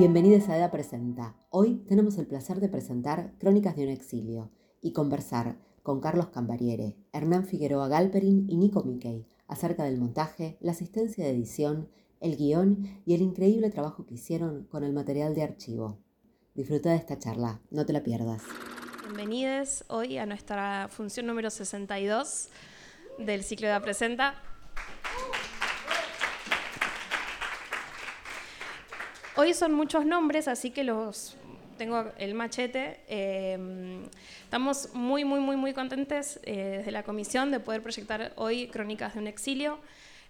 Bienvenidos a EDA Presenta. Hoy tenemos el placer de presentar Crónicas de un exilio y conversar con Carlos Cambariere, Hernán Figueroa Galperin y Nico Mickey acerca del montaje, la asistencia de edición, el guion y el increíble trabajo que hicieron con el material de archivo. Disfruta de esta charla, no te la pierdas. Bienvenidos hoy a nuestra función número 62 del ciclo de Presenta. Hoy son muchos nombres, así que los tengo el machete. Eh, estamos muy, muy, muy, muy contentes eh, desde la comisión de poder proyectar hoy Crónicas de un exilio,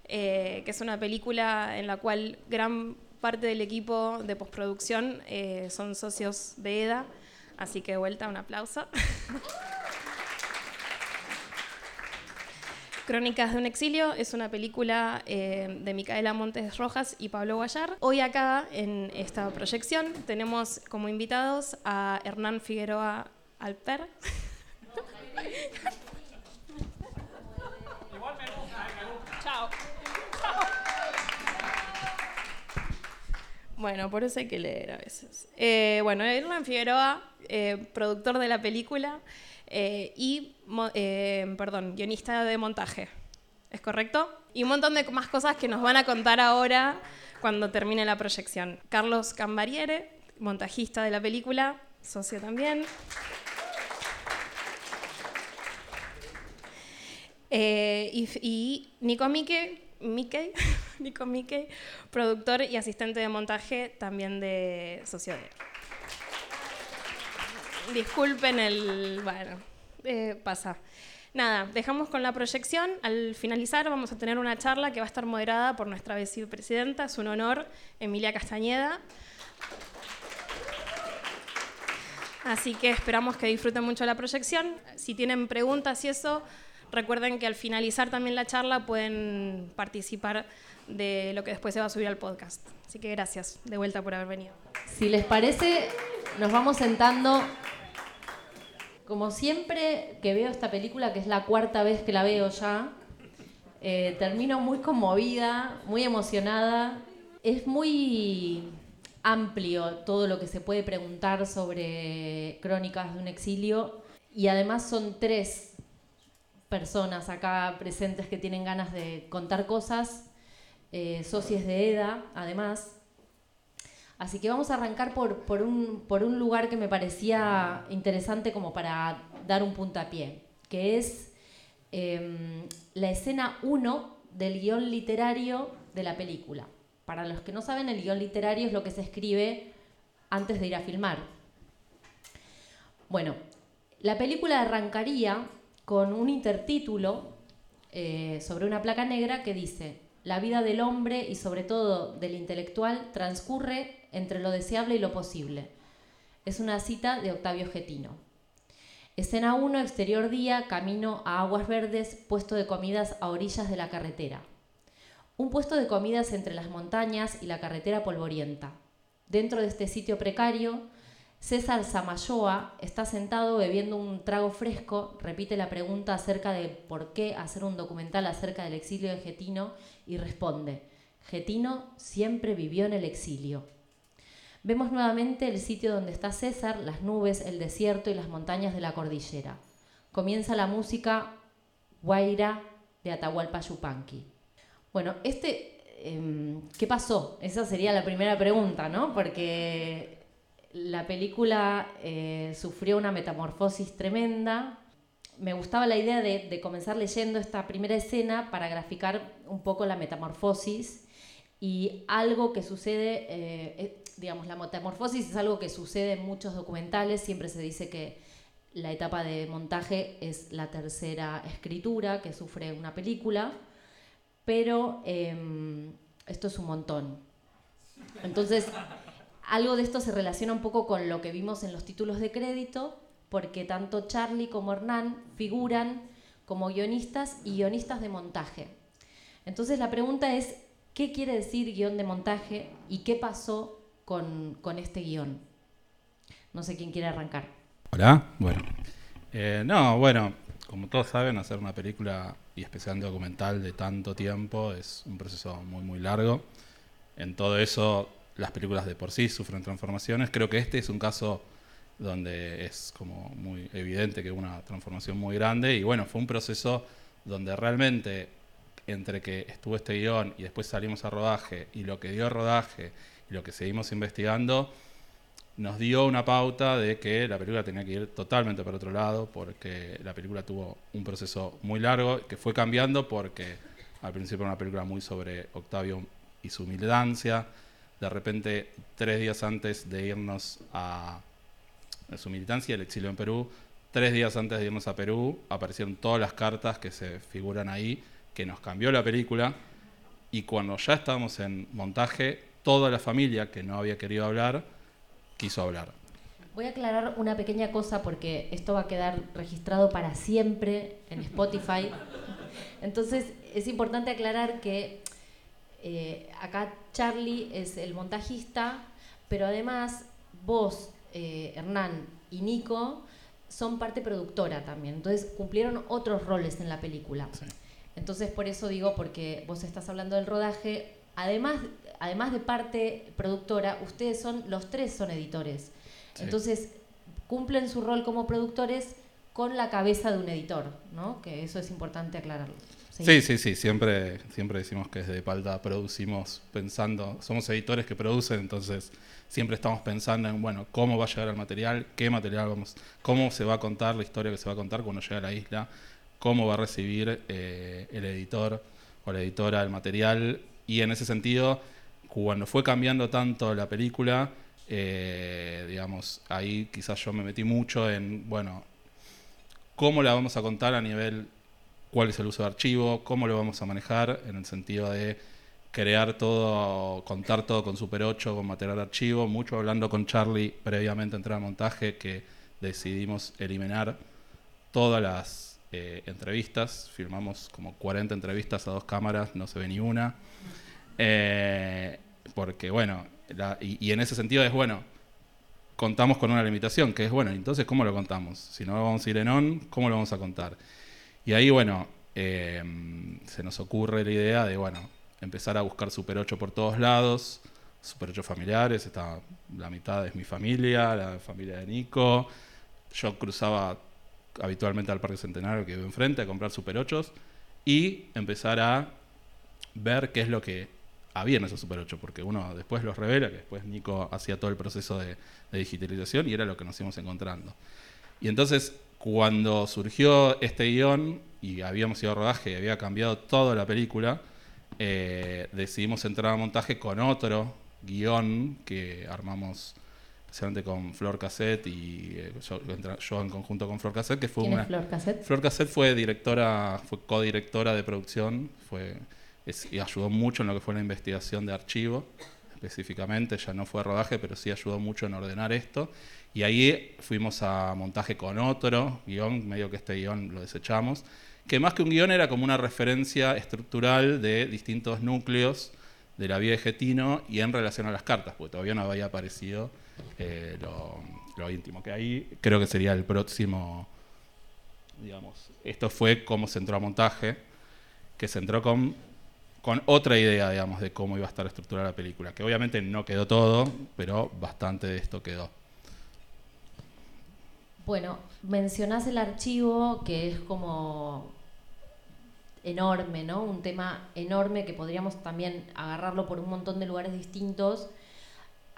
eh, que es una película en la cual gran parte del equipo de postproducción son socios de EDA. Así que de vuelta, un aplauso. Crónicas de un exilio es una película eh, de Micaela Montes Rojas y Pablo Guayar. Hoy acá en esta proyección tenemos como invitados a Hernán Figueroa Alper. Chao. Bueno, por eso hay que leer a veces. Eh, bueno, Hernán Figueroa, eh, productor de la película, eh, y, eh, perdón, guionista de montaje. ¿Es correcto? Y un montón de más cosas que nos van a contar ahora cuando termine la proyección. Carlos Cambariere, montajista de la película, socio también. Eh, y, Nico Mickey, Nico Mickey, productor y asistente de montaje también de socio de disculpen el... Bueno, eh, pasa. Nada, dejamos con la proyección. Al finalizar vamos a tener una charla que va a estar moderada por nuestra vicepresidenta, es un honor, Emilia Castañeda. Así que esperamos que disfruten mucho la proyección. Si tienen preguntas y eso, recuerden que al finalizar también la charla pueden participar de lo que después se va a subir al podcast. Así que gracias de vuelta por haber venido. Si les parece, nos vamos sentando como siempre que veo esta película, que es la cuarta vez que la veo ya, eh, termino muy conmovida, muy emocionada. Es muy amplio todo lo que se puede preguntar sobre Crónicas de un exilio y además son tres personas acá presentes que tienen ganas de contar cosas, eh, socios de EDA además. Así que vamos a arrancar por, un, lugar que me parecía interesante como para dar un puntapié, que es em, la escena 1 del guion literario de la película. Para los que no saben, el guion literario es lo que se escribe antes de ir a filmar. Bueno, la película arrancaría con un intertítulo eh, sobre una placa negra que dice, la vida del hombre y sobre todo del intelectual transcurre entre lo deseable y lo posible. Es una cita de Octavio Getino. Escena 1, exterior día, camino a Aguas Verdes, puesto de comidas a orillas de la carretera. Un puesto de comidas entre las montañas y la carretera polvorienta. Dentro de este sitio precario, César Samayoa está sentado bebiendo un trago fresco, repite la pregunta acerca de por qué hacer un documental acerca del exilio de Getino y responde, Getino siempre vivió en el exilio. Vemos nuevamente el sitio donde está César, las nubes, el desierto y las montañas de la cordillera. Comienza la música Guaira de Atahualpa Yupanqui. Bueno, este, em, ¿qué pasó? Esa sería la primera pregunta, ¿no? Porque la película eh, sufrió una metamorfosis tremenda. Me gustaba la idea de, comenzar leyendo esta primera escena para graficar un poco la metamorfosis y algo que sucede, eh, digamos, la metamorfosis es algo que sucede en muchos documentales, siempre se dice que la etapa de montaje es la tercera escritura que sufre una película, pero em, esto es un montón. Entonces, algo de esto se relaciona un poco con lo que vimos en los títulos de crédito, porque tanto Charlie como Hernán figuran como guionistas y guionistas de montaje. Entonces la pregunta es, ¿qué quiere decir guion de montaje y qué pasó con, este guion. No sé quién quiere arrancar. Hola, bueno. Eh, no, bueno, como todos saben, hacer una película y especialmente documental de tanto tiempo es un proceso muy, muy largo. En todo eso, las películas de por sí sufren transformaciones. Creo que este es un caso donde es como muy evidente que hubo una transformación muy grande y bueno, fue un proceso donde realmente entre que estuvo este guion y después salimos a rodaje y lo que dio rodaje y lo que seguimos investigando, nos dio una pauta de que la película tenía que ir totalmente por otro lado, porque la película tuvo un proceso muy largo, que fue cambiando porque al principio era una película muy sobre Octavio y su militancia, de repente tres días antes de irnos a, su militancia, el exilio en Perú, tres días antes de irnos a Perú, aparecieron todas las cartas que se figuran ahí, que nos cambió la película, y cuando ya estábamos en montaje, toda la familia que no había querido hablar, quiso hablar. Voy a aclarar una pequeña cosa porque esto va a quedar registrado para siempre en Spotify. Entonces es importante aclarar que eh, acá Charlie es el montajista, pero además vos, eh, Hernán y Nico son parte productora también. Entonces cumplieron otros roles en la película. Entonces por eso digo, porque vos estás hablando del rodaje, además además de parte productora, ustedes son, los tres son editores. Entonces, cumplen su rol como productores con la cabeza de un editor, ¿no? Que eso es importante aclararlo. Sí, sí, sí, Siempre, siempre decimos que desde Palta producimos pensando, somos editores que producen, entonces siempre estamos pensando en, bueno, cómo va a llegar el material, qué material vamos, cómo se va a contar la historia que se va a contar cuando llegue a la isla, cómo va a recibir eh, el editor o la editora el material, y en ese sentido cuando fue cambiando tanto la película, eh, digamos, ahí quizás yo me metí mucho en, bueno, cómo la vamos a contar a nivel, cuál es el uso de archivo, cómo lo vamos a manejar, en el sentido de crear todo, contar todo con Super 8, con material de archivo, mucho hablando con Charlie previamente entrar al montaje, que decidimos eliminar todas las eh, entrevistas, filmamos como 40 entrevistas a dos cámaras, no se ve ni una. Eh, porque, bueno, y, en ese sentido es, bueno, contamos con una limitación, que es, bueno, entonces, ¿cómo lo contamos? Si no vamos a ir en on, ¿cómo lo vamos a contar? Y ahí, bueno, eh, se nos ocurre la idea de, bueno, empezar a buscar Super 8 por todos lados, Super 8 familiares, está, la mitad es mi familia, la familia de Nico, yo cruzaba habitualmente al Parque Centenario que vive enfrente a comprar Super 8 y empezar a ver qué es lo que había en esos Super 8, porque uno después los revela, que después Nico hacía todo el proceso de, digitalización y era lo que nos íbamos encontrando. Y entonces, cuando surgió este guion y habíamos ido a rodaje y había cambiado toda la película, eh, decidimos entrar a montaje con otro guion que armamos especialmente con Flor Cassette y eh, yo, en conjunto con Flor Cassette, que fue una... Flor Cassette? Flor Cassette fue directora, fue codirectora de producción, fue y ayudó mucho en lo que fue la investigación de archivo, específicamente, ya no fue rodaje, pero sí ayudó mucho en ordenar esto. Y ahí fuimos a montaje con otro guion, medio que este guion lo desechamos, que más que un guion era como una referencia estructural de distintos núcleos de la vida de Getino y en relación a las cartas, porque todavía no había aparecido eh, lo, íntimo, que ahí creo que sería el próximo, digamos, esto fue como se entró a montaje, que se entró con con otra idea, digamos, de cómo iba a estar estructurada la película, que obviamente no quedó todo, pero bastante de esto quedó. Bueno, mencionás el archivo, que es como enorme, ¿no? Un tema enorme que podríamos también agarrarlo por un montón de lugares distintos.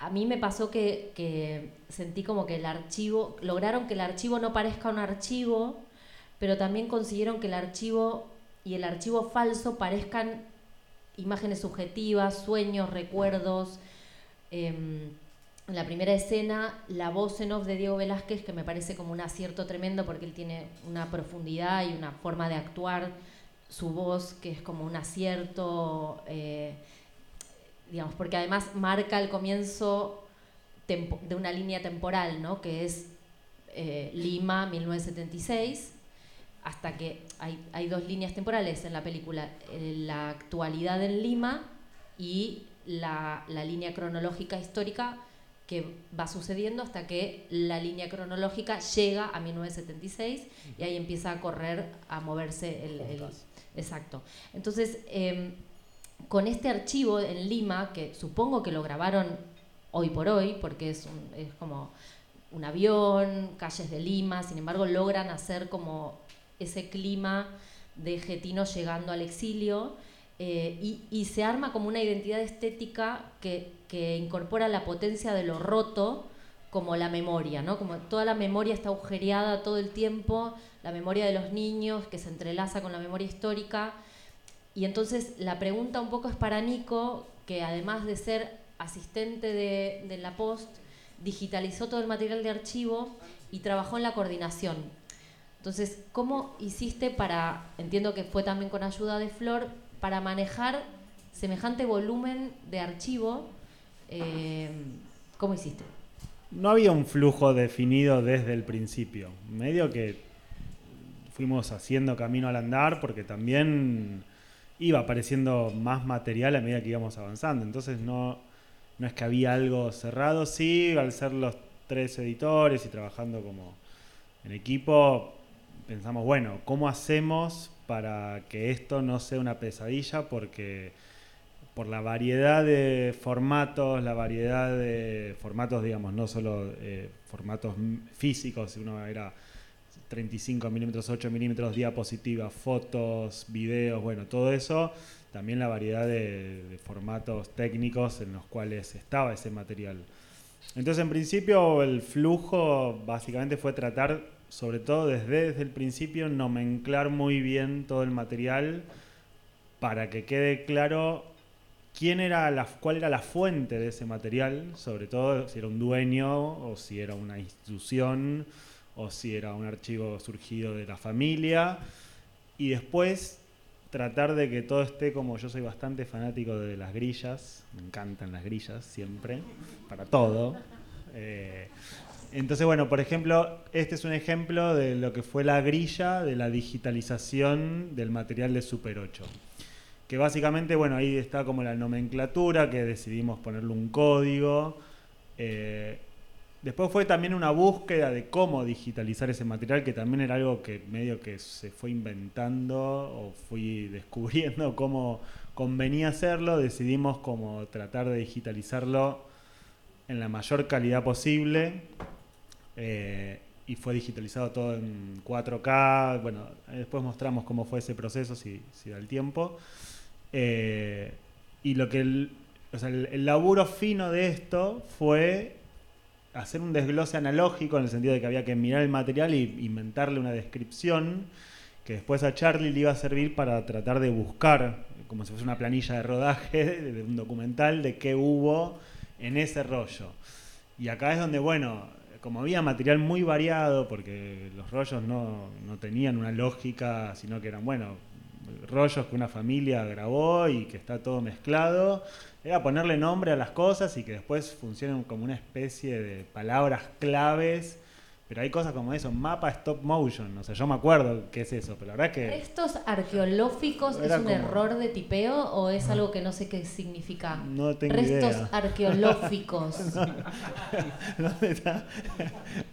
A mí me pasó que, sentí como que el archivo, lograron que el archivo no parezca un archivo, pero también consiguieron que el archivo y el archivo falso parezcan imágenes subjetivas, sueños, recuerdos. Em, en la primera escena, la voz en off de Diego Velázquez, que me parece como un acierto tremendo porque él tiene una profundidad y una forma de actuar, su voz que es como un acierto, eh, digamos, porque además marca el comienzo de una línea temporal, ¿no? que es eh, Lima 1976 hasta que hay, dos líneas temporales en la película, eh, la actualidad en Lima y la, línea cronológica histórica que va sucediendo hasta que la línea cronológica llega a 1976 y ahí empieza a correr, a moverse el... exacto. Entonces, em, con este archivo en Lima, que supongo que lo grabaron hoy por hoy, porque es, es como un avión, calles de Lima, sin embargo logran hacer como ese clima de Getino llegando al exilio eh, y, se arma como una identidad estética que, incorpora la potencia de lo roto como la memoria, ¿no? Como toda la memoria está agujereada todo el tiempo, la memoria de los niños que se entrelaza con la memoria histórica. Y entonces la pregunta un poco es para Nico, que además de ser asistente de, la Post, digitalizó todo el material de archivo y trabajó en la coordinación. Entonces, ¿cómo hiciste para, entiendo que fue también con ayuda de Flor, para manejar semejante volumen de archivo? Eh, ¿Cómo hiciste? No había un flujo definido desde el principio. Medio que fuimos haciendo camino al andar porque también iba apareciendo más material a medida que íbamos avanzando. Entonces no, no es que había algo cerrado, sí, al ser los tres editores y trabajando como en equipo, pensamos, bueno, ¿cómo hacemos para que esto no sea una pesadilla? Porque por la variedad de formatos, la variedad de formatos, digamos, no solo eh, formatos físicos, uno era 35 milímetros, 8 milímetros, diapositivas, fotos, videos, bueno, todo eso, también la variedad de, formatos técnicos en los cuales estaba ese material. Entonces, en principio, el flujo básicamente fue tratar sobre todo desde, desde el principio, nomenclar muy bien todo el material para que quede claro quién era la, cuál era la fuente de ese material, sobre todo si era un dueño o si era una institución o si era un archivo surgido de la familia. Y después tratar de que todo esté como yo soy bastante fanático de las grillas, me encantan las grillas siempre, para todo. Eh, entonces, bueno, por ejemplo, este es un ejemplo de lo que fue la grilla de la digitalización del material de Super 8. Que básicamente, bueno, ahí está como la nomenclatura, que decidimos ponerle un código. Eh, después fue también una búsqueda de cómo digitalizar ese material, que también era algo que medio que se fue inventando o fui descubriendo cómo convenía hacerlo. Decidimos como tratar de digitalizarlo en la mayor calidad posible eh, y fue digitalizado todo en 4K. Bueno, después mostramos cómo fue ese proceso, si, da el tiempo. Eh, y lo que el, el, laburo fino de esto fue hacer un desglose analógico en el sentido de que había que mirar el material e inventarle una descripción que después a Charlie le iba a servir para tratar de buscar, como si fuese una planilla de rodaje de un documental, de qué hubo en ese rollo. Y acá es donde, bueno, como había material muy variado, porque los rollos no, tenían una lógica, sino que eran, bueno, rollos que una familia grabó y que está todo mezclado, era ponerle nombre a las cosas y que después funcionen como una especie de palabras claves pero hay cosas como eso, mapa stop motion, o sea, yo me acuerdo qué es eso, pero la verdad es que... ¿Estos arqueológicos es un error de tipeo o es algo que no sé qué significa? No tengo Restos idea. arqueológicos. ¿Dónde está?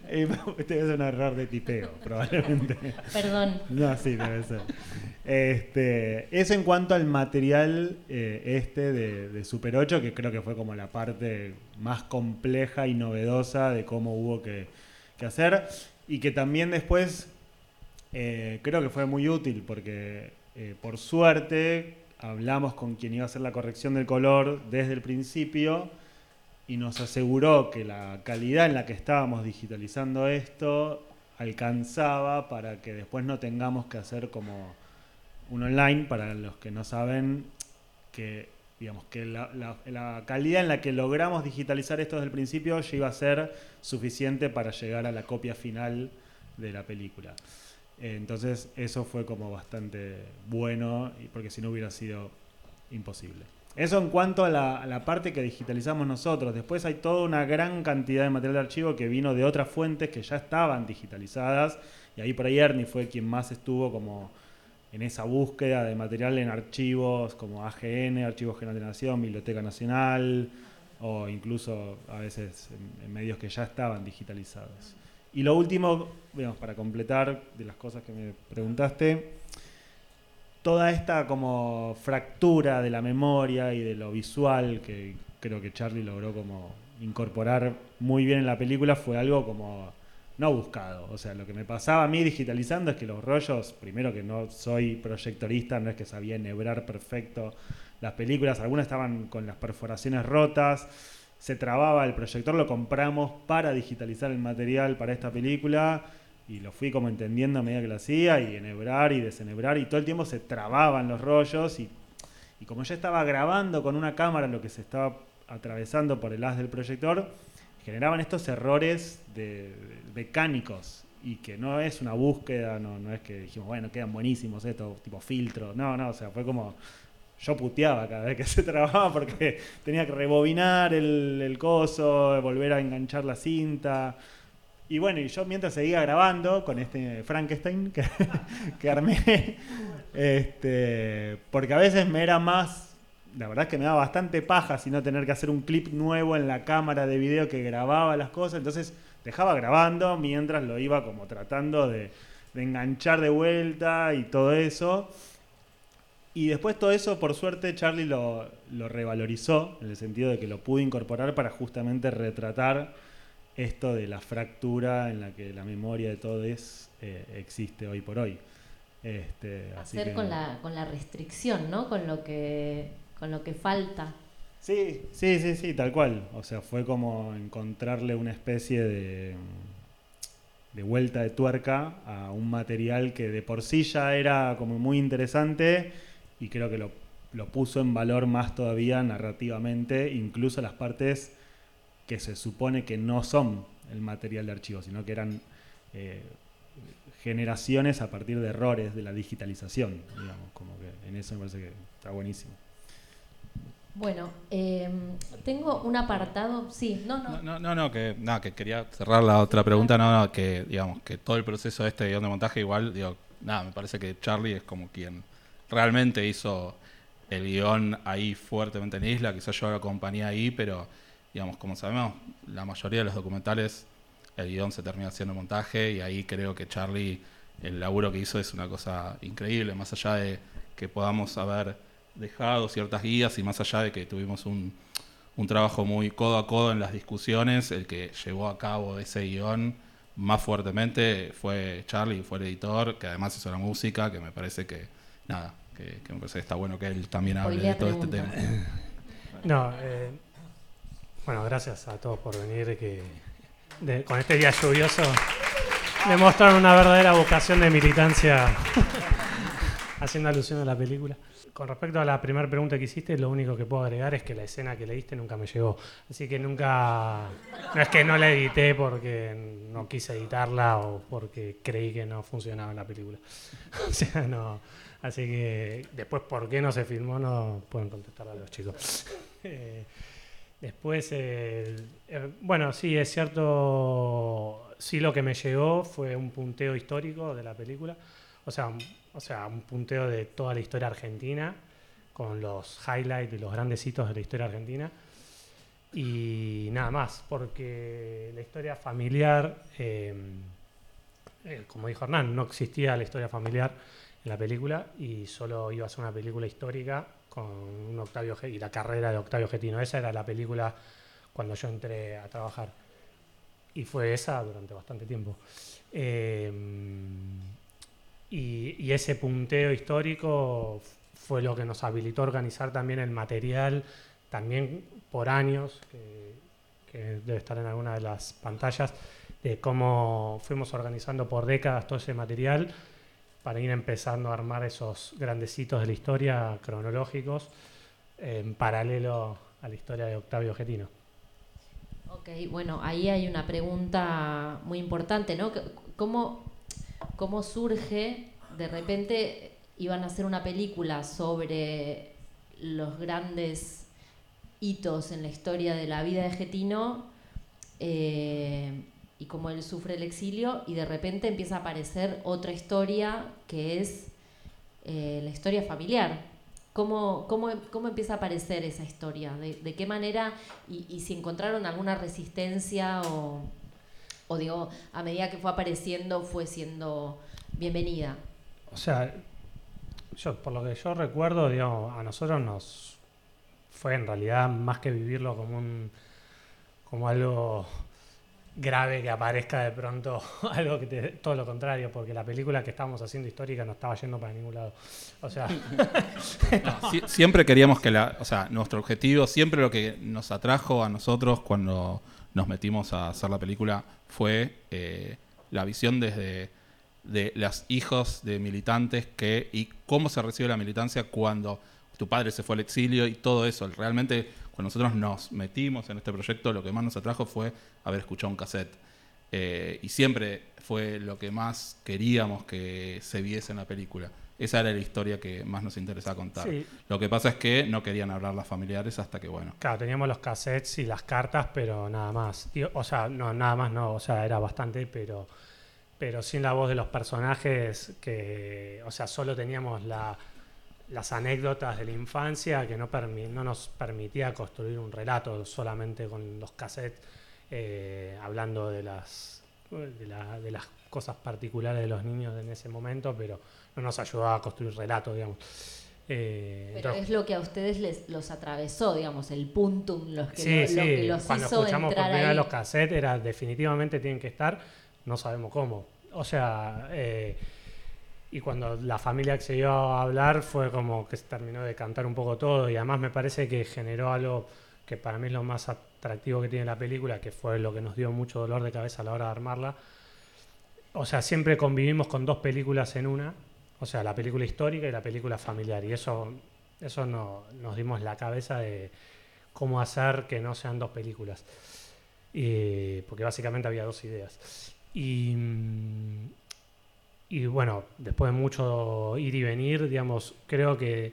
Este es un error de tipeo, probablemente. Perdón. No, sí, debe ser. Este, eso en cuanto al material eh, este de, de, Super 8, que creo que fue como la parte más compleja y novedosa de cómo hubo que que hacer y que también después eh, creo que fue muy útil porque eh, por suerte hablamos con quien iba a hacer la corrección del color desde el principio y nos aseguró que la calidad en la que estábamos digitalizando esto alcanzaba para que después no tengamos que hacer como un online, para los que no saben, que digamos que la, calidad en la que logramos digitalizar esto desde el principio ya iba a ser suficiente para llegar a la copia final de la película. Entonces eso fue como bastante bueno, porque si no hubiera sido imposible. Eso en cuanto a la, parte que digitalizamos nosotros. Después hay toda una gran cantidad de material de archivo que vino de otras fuentes que ya estaban digitalizadas. Y ahí por ahí Ernie fue quien más estuvo como en esa búsqueda de material en archivos como AGN, Archivos General de Nación, Biblioteca Nacional o incluso a veces en, medios que ya estaban digitalizados. Y lo último, digamos, para completar de las cosas que me preguntaste, toda esta como fractura de la memoria y de lo visual que creo que Charlie logró como incorporar muy bien en la película fue algo como no buscado. O sea, lo que me pasaba a mí digitalizando es que los rollos, primero que no soy proyectorista, no es que sabía enhebrar perfecto las películas, algunas estaban con las perforaciones rotas, se trababa el proyector, lo compramos para digitalizar el material para esta película y lo fui como entendiendo a medida que lo hacía y enhebrar y desenhebrar y todo el tiempo se trababan los rollos y, y como ya estaba grabando con una cámara lo que se estaba atravesando por el haz del proyector, generaban estos errores de, mecánicos y que no es una búsqueda, no, es que dijimos, bueno, quedan buenísimos estos, tipo filtro, no, no, o sea, fue como, yo puteaba cada vez que se trabajaba porque tenía que rebobinar el, el coso, volver a enganchar la cinta. Y bueno, y yo mientras seguía grabando con este Frankenstein que, que armé, este, porque a veces me era más la verdad es que me daba bastante paja si no tener que hacer un clip nuevo en la cámara de video que grababa las cosas. Entonces dejaba grabando mientras lo iba como tratando de, enganchar de vuelta y todo eso. Y después todo eso, por suerte, Charlie lo, revalorizó, en el sentido de que lo pudo incorporar para justamente retratar esto de la fractura en la que la memoria de todo es, eh, existe hoy por hoy. Este, Hacer con, la, con la restricción, ¿no? Con lo que con lo que falta. Sí, sí, sí, sí, tal cual. O sea, fue como encontrarle una especie de, de vuelta de tuerca a un material que de por sí ya era como muy interesante y creo que lo, puso en valor más todavía narrativamente, incluso las partes que se supone que no son el material de archivo, sino que eran eh, generaciones a partir de errores de la digitalización, digamos, como que en eso me parece que está buenísimo. Bueno, em, tengo un apartado, sí, no, no. No, no, que, no, que quería cerrar la otra pregunta, no, no, que digamos que todo el proceso de este guion de montaje igual, digo, nada, me parece que Charlie es como quien realmente hizo el guion ahí fuertemente en Isla, quizás yo lo acompañé ahí, pero digamos, como sabemos, la mayoría de los documentales el guion se termina haciendo montaje y ahí creo que Charlie, el laburo que hizo es una cosa increíble, más allá de que podamos saber dejado ciertas guías y más allá de que tuvimos un, un trabajo muy codo a codo en las discusiones, el que llevó a cabo ese guion más fuertemente fue Charlie, fue el editor, que además hizo la música, que me parece que, nada, que, me parece que está bueno que él también hable de todo este tema. No, eh, bueno, gracias a todos por venir, que con este día lluvioso demostraron una verdadera vocación de militancia haciendo alusión a la película. Con respecto a la primera pregunta que hiciste, lo único que puedo agregar es que la escena que leíste nunca me llegó. Así que nunca. No es que no la edité porque no quise editarla o porque creí que no funcionaba en la película. o sea, no. Así que después, ¿por qué no se filmó? No pueden contestar a los chicos. Eh, después, eh, bueno, sí, es cierto. Sí, lo que me llegó fue un punteo histórico de la película. O sea, o sea, un punteo de toda la historia argentina, con los highlights y los grandes hitos de la historia argentina. Y nada más, porque la historia familiar, eh, eh, como dijo Hernán, no existía la historia familiar en la película y solo iba a ser una película histórica con un Octavio y la carrera de Octavio Getino. Esa era la película cuando yo entré a trabajar. Y fue esa durante bastante tiempo. Eh, y, ese punteo histórico fue lo que nos habilitó a organizar también el material, también por años, que, debe estar en alguna de las pantallas, de cómo fuimos organizando por décadas todo ese material para ir empezando a armar esos grandes hitos de la historia cronológicos en paralelo a la historia de Octavio Getino. Ok, bueno, ahí hay una pregunta muy importante, ¿no? ¿Cómo, cómo surge, de repente iban a hacer una película sobre los grandes hitos en la historia de la vida de Getino eh, y cómo él sufre el exilio y de repente empieza a aparecer otra historia que es eh, la historia familiar. ¿Cómo, cómo, cómo empieza a aparecer esa historia? ¿De, qué manera? y si encontraron alguna resistencia o, o digo, a medida que fue apareciendo fue siendo bienvenida? O sea, yo por lo que yo recuerdo, digamos, a nosotros nos fue en realidad más que vivirlo como un como algo grave que aparezca de pronto algo que te, todo lo contrario, porque la película que estábamos haciendo histórica no estaba yendo para ningún lado. O sea, siempre queríamos que la, o sea, nuestro objetivo, siempre lo que nos atrajo a nosotros cuando nos metimos a hacer la película fue eh, la visión desde de los hijos de militantes que y cómo se recibe la militancia cuando tu padre se fue al exilio y todo eso. Realmente cuando nosotros nos metimos en este proyecto, lo que más nos atrajo fue haber escuchado un cassette. Eh, y siempre fue lo que más queríamos que se viese en la película. Esa era la historia que más nos interesaba contar. Lo que pasa es que no querían hablar las familiares hasta que, bueno. Claro, teníamos los cassettes y las cartas, pero nada más. o sea, no, nada más no, o sea, era bastante, pero, pero sin la voz de los personajes, que, o sea, solo teníamos la, las anécdotas de la infancia que no, no nos permitía construir un relato solamente con los cassettes eh, hablando de las, de, las cosas particulares de los niños en ese momento, pero no nos ayudaba a construir relatos, digamos. Eh, pero es lo que a ustedes les los atravesó, digamos, el puntum, los que, sí, sí. Cuando escuchamos por primera los cassettes era definitivamente tienen que estar, no sabemos cómo. O sea, eh, y cuando la familia accedió a hablar fue como que se terminó de cantar un poco todo y además me parece que generó algo que para mí es lo más atractivo que tiene la película, que fue lo que nos dio mucho dolor de cabeza a la hora de armarla. O sea, siempre convivimos con dos películas en una, o sea, la película histórica y la película familiar, y eso, eso no, nos dimos la cabeza de cómo hacer que no sean dos películas, porque básicamente había dos ideas. Y, y bueno, después de mucho ir y venir, digamos, creo que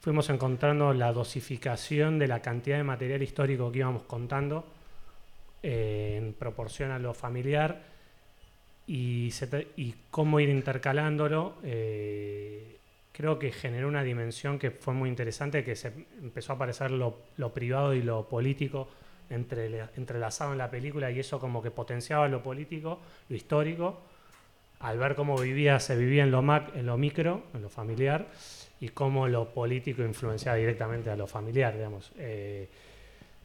fuimos encontrando la dosificación de la cantidad de material histórico que íbamos contando eh, en proporción a lo familiar y, cómo ir intercalándolo. Eh, creo que generó una dimensión que fue muy interesante, que se empezó a aparecer lo, privado y lo político entre, entrelazado en la película y eso como que potenciaba lo político, lo histórico, al ver cómo vivía, se vivía en lo, en lo micro, en lo familiar y cómo lo político influenciaba directamente a lo familiar, digamos. Eh,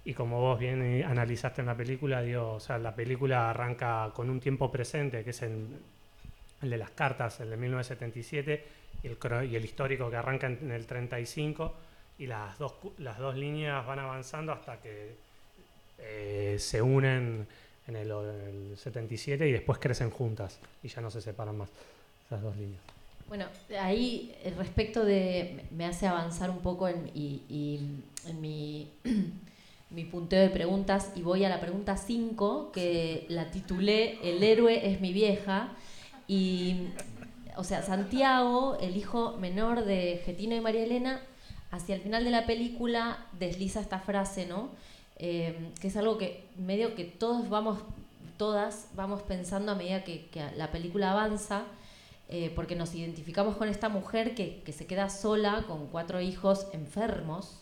y como vos bien analizaste en la película, digo, o sea, la película arranca con un tiempo presente, que es el, de las cartas, el de 1977, y el, y el histórico que arranca en, el 35, y las dos, las dos líneas van avanzando hasta que eh, se unen en el, el 77 y después crecen juntas y ya no se separan más esas dos líneas. Bueno, ahí eh, respecto de, me hace avanzar un poco en, en mi, mi punteo de preguntas y voy a la pregunta 5, que la titulé El héroe es mi vieja. Y, o sea, Santiago, el hijo menor de Getino y María Elena, hacia el final de la película desliza esta frase, ¿no? Eh, que es algo que medio que todos vamos, todas vamos pensando a medida que, que la película avanza eh, porque nos identificamos con esta mujer que, se queda sola con cuatro hijos enfermos,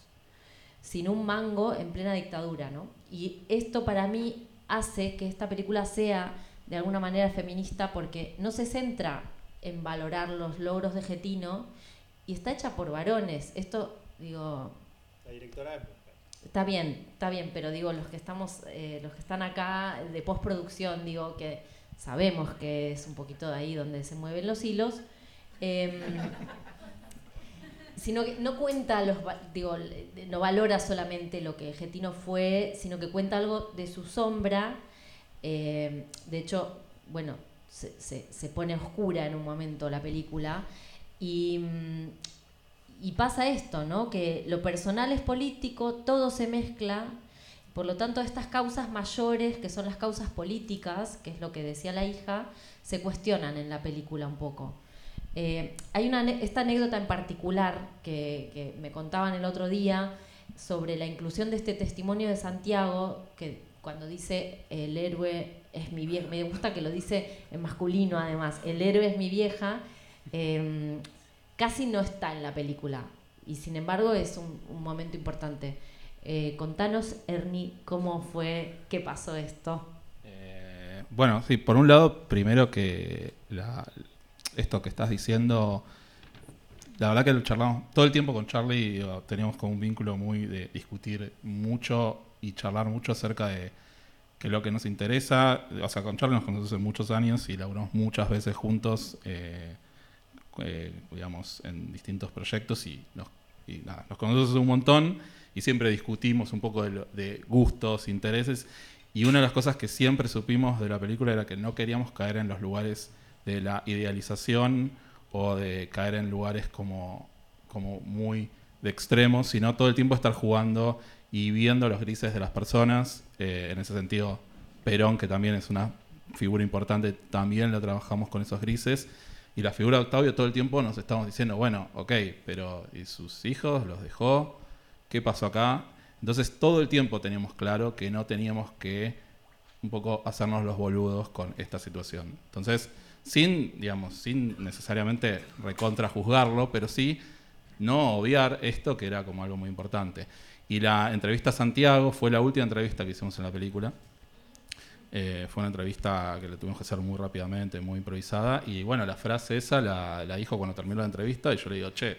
sin un mango, en plena dictadura. ¿no? Y esto para mí hace que esta película sea de alguna manera feminista porque no se centra en valorar los logros de Getino y está hecha por varones. Esto, digo... La directora es Está bien, está bien, pero digo, los que estamos, eh, los que están acá de postproducción, digo que sabemos que es un poquito de ahí donde se mueven los hilos, em, sino que no cuenta los, digo, no valora solamente lo que Getino fue, sino que cuenta algo de su sombra. Em, de hecho, bueno, se, se, pone oscura en un momento la película y, y pasa esto, ¿no? Que lo personal es político, todo se mezcla por lo tanto, estas causas mayores, que son las causas políticas, que es lo que decía la hija, se cuestionan en la película un poco. Eh, hay una, esta anécdota en particular que, me contaban el otro día sobre la inclusión de este testimonio de Santiago, que cuando dice el héroe es mi vieja, me gusta que lo dice en masculino además, el héroe es mi vieja, em, casi no está en la película y sin embargo es un momento importante. Eh, contanos, Ernie, cómo fue, qué pasó esto. Eh, bueno, sí, por un lado, primero que esto que estás diciendo, la verdad que lo charlamos todo el tiempo con Charlie, teníamos como un vínculo muy de discutir mucho y charlar mucho acerca de que lo que nos interesa, o sea, con Charlie nos conocemos muchos años y laburamos muchas veces juntos, eh, eh, digamos, en distintos proyectos y nos, y nada, nos conocemos un montón y siempre discutimos un poco de, de, gustos, intereses. Y una de las cosas que siempre supimos de la película era que no queríamos caer en los lugares de la idealización o de caer en lugares como, como muy de extremos, sino todo el tiempo estar jugando y viendo los grises de las personas. Eh, en ese sentido, Perón, que también es una figura importante, también la trabajamos con esos grises. Y la figura de Octavio todo el tiempo nos estamos diciendo, bueno, ok, pero ¿y sus hijos los dejó? ¿Qué pasó acá? Entonces todo el tiempo teníamos claro que no teníamos que un poco hacernos los boludos con esta situación. Entonces, sin, digamos, sin necesariamente recontrajuzgarlo, pero sí no obviar esto que era como algo muy importante. Y la entrevista a Santiago fue la última entrevista que hicimos en la película. Eh, fue una entrevista que la tuvimos que hacer muy rápidamente, muy improvisada. Y bueno, la frase esa la, la, dijo cuando terminó la entrevista y yo le digo, che,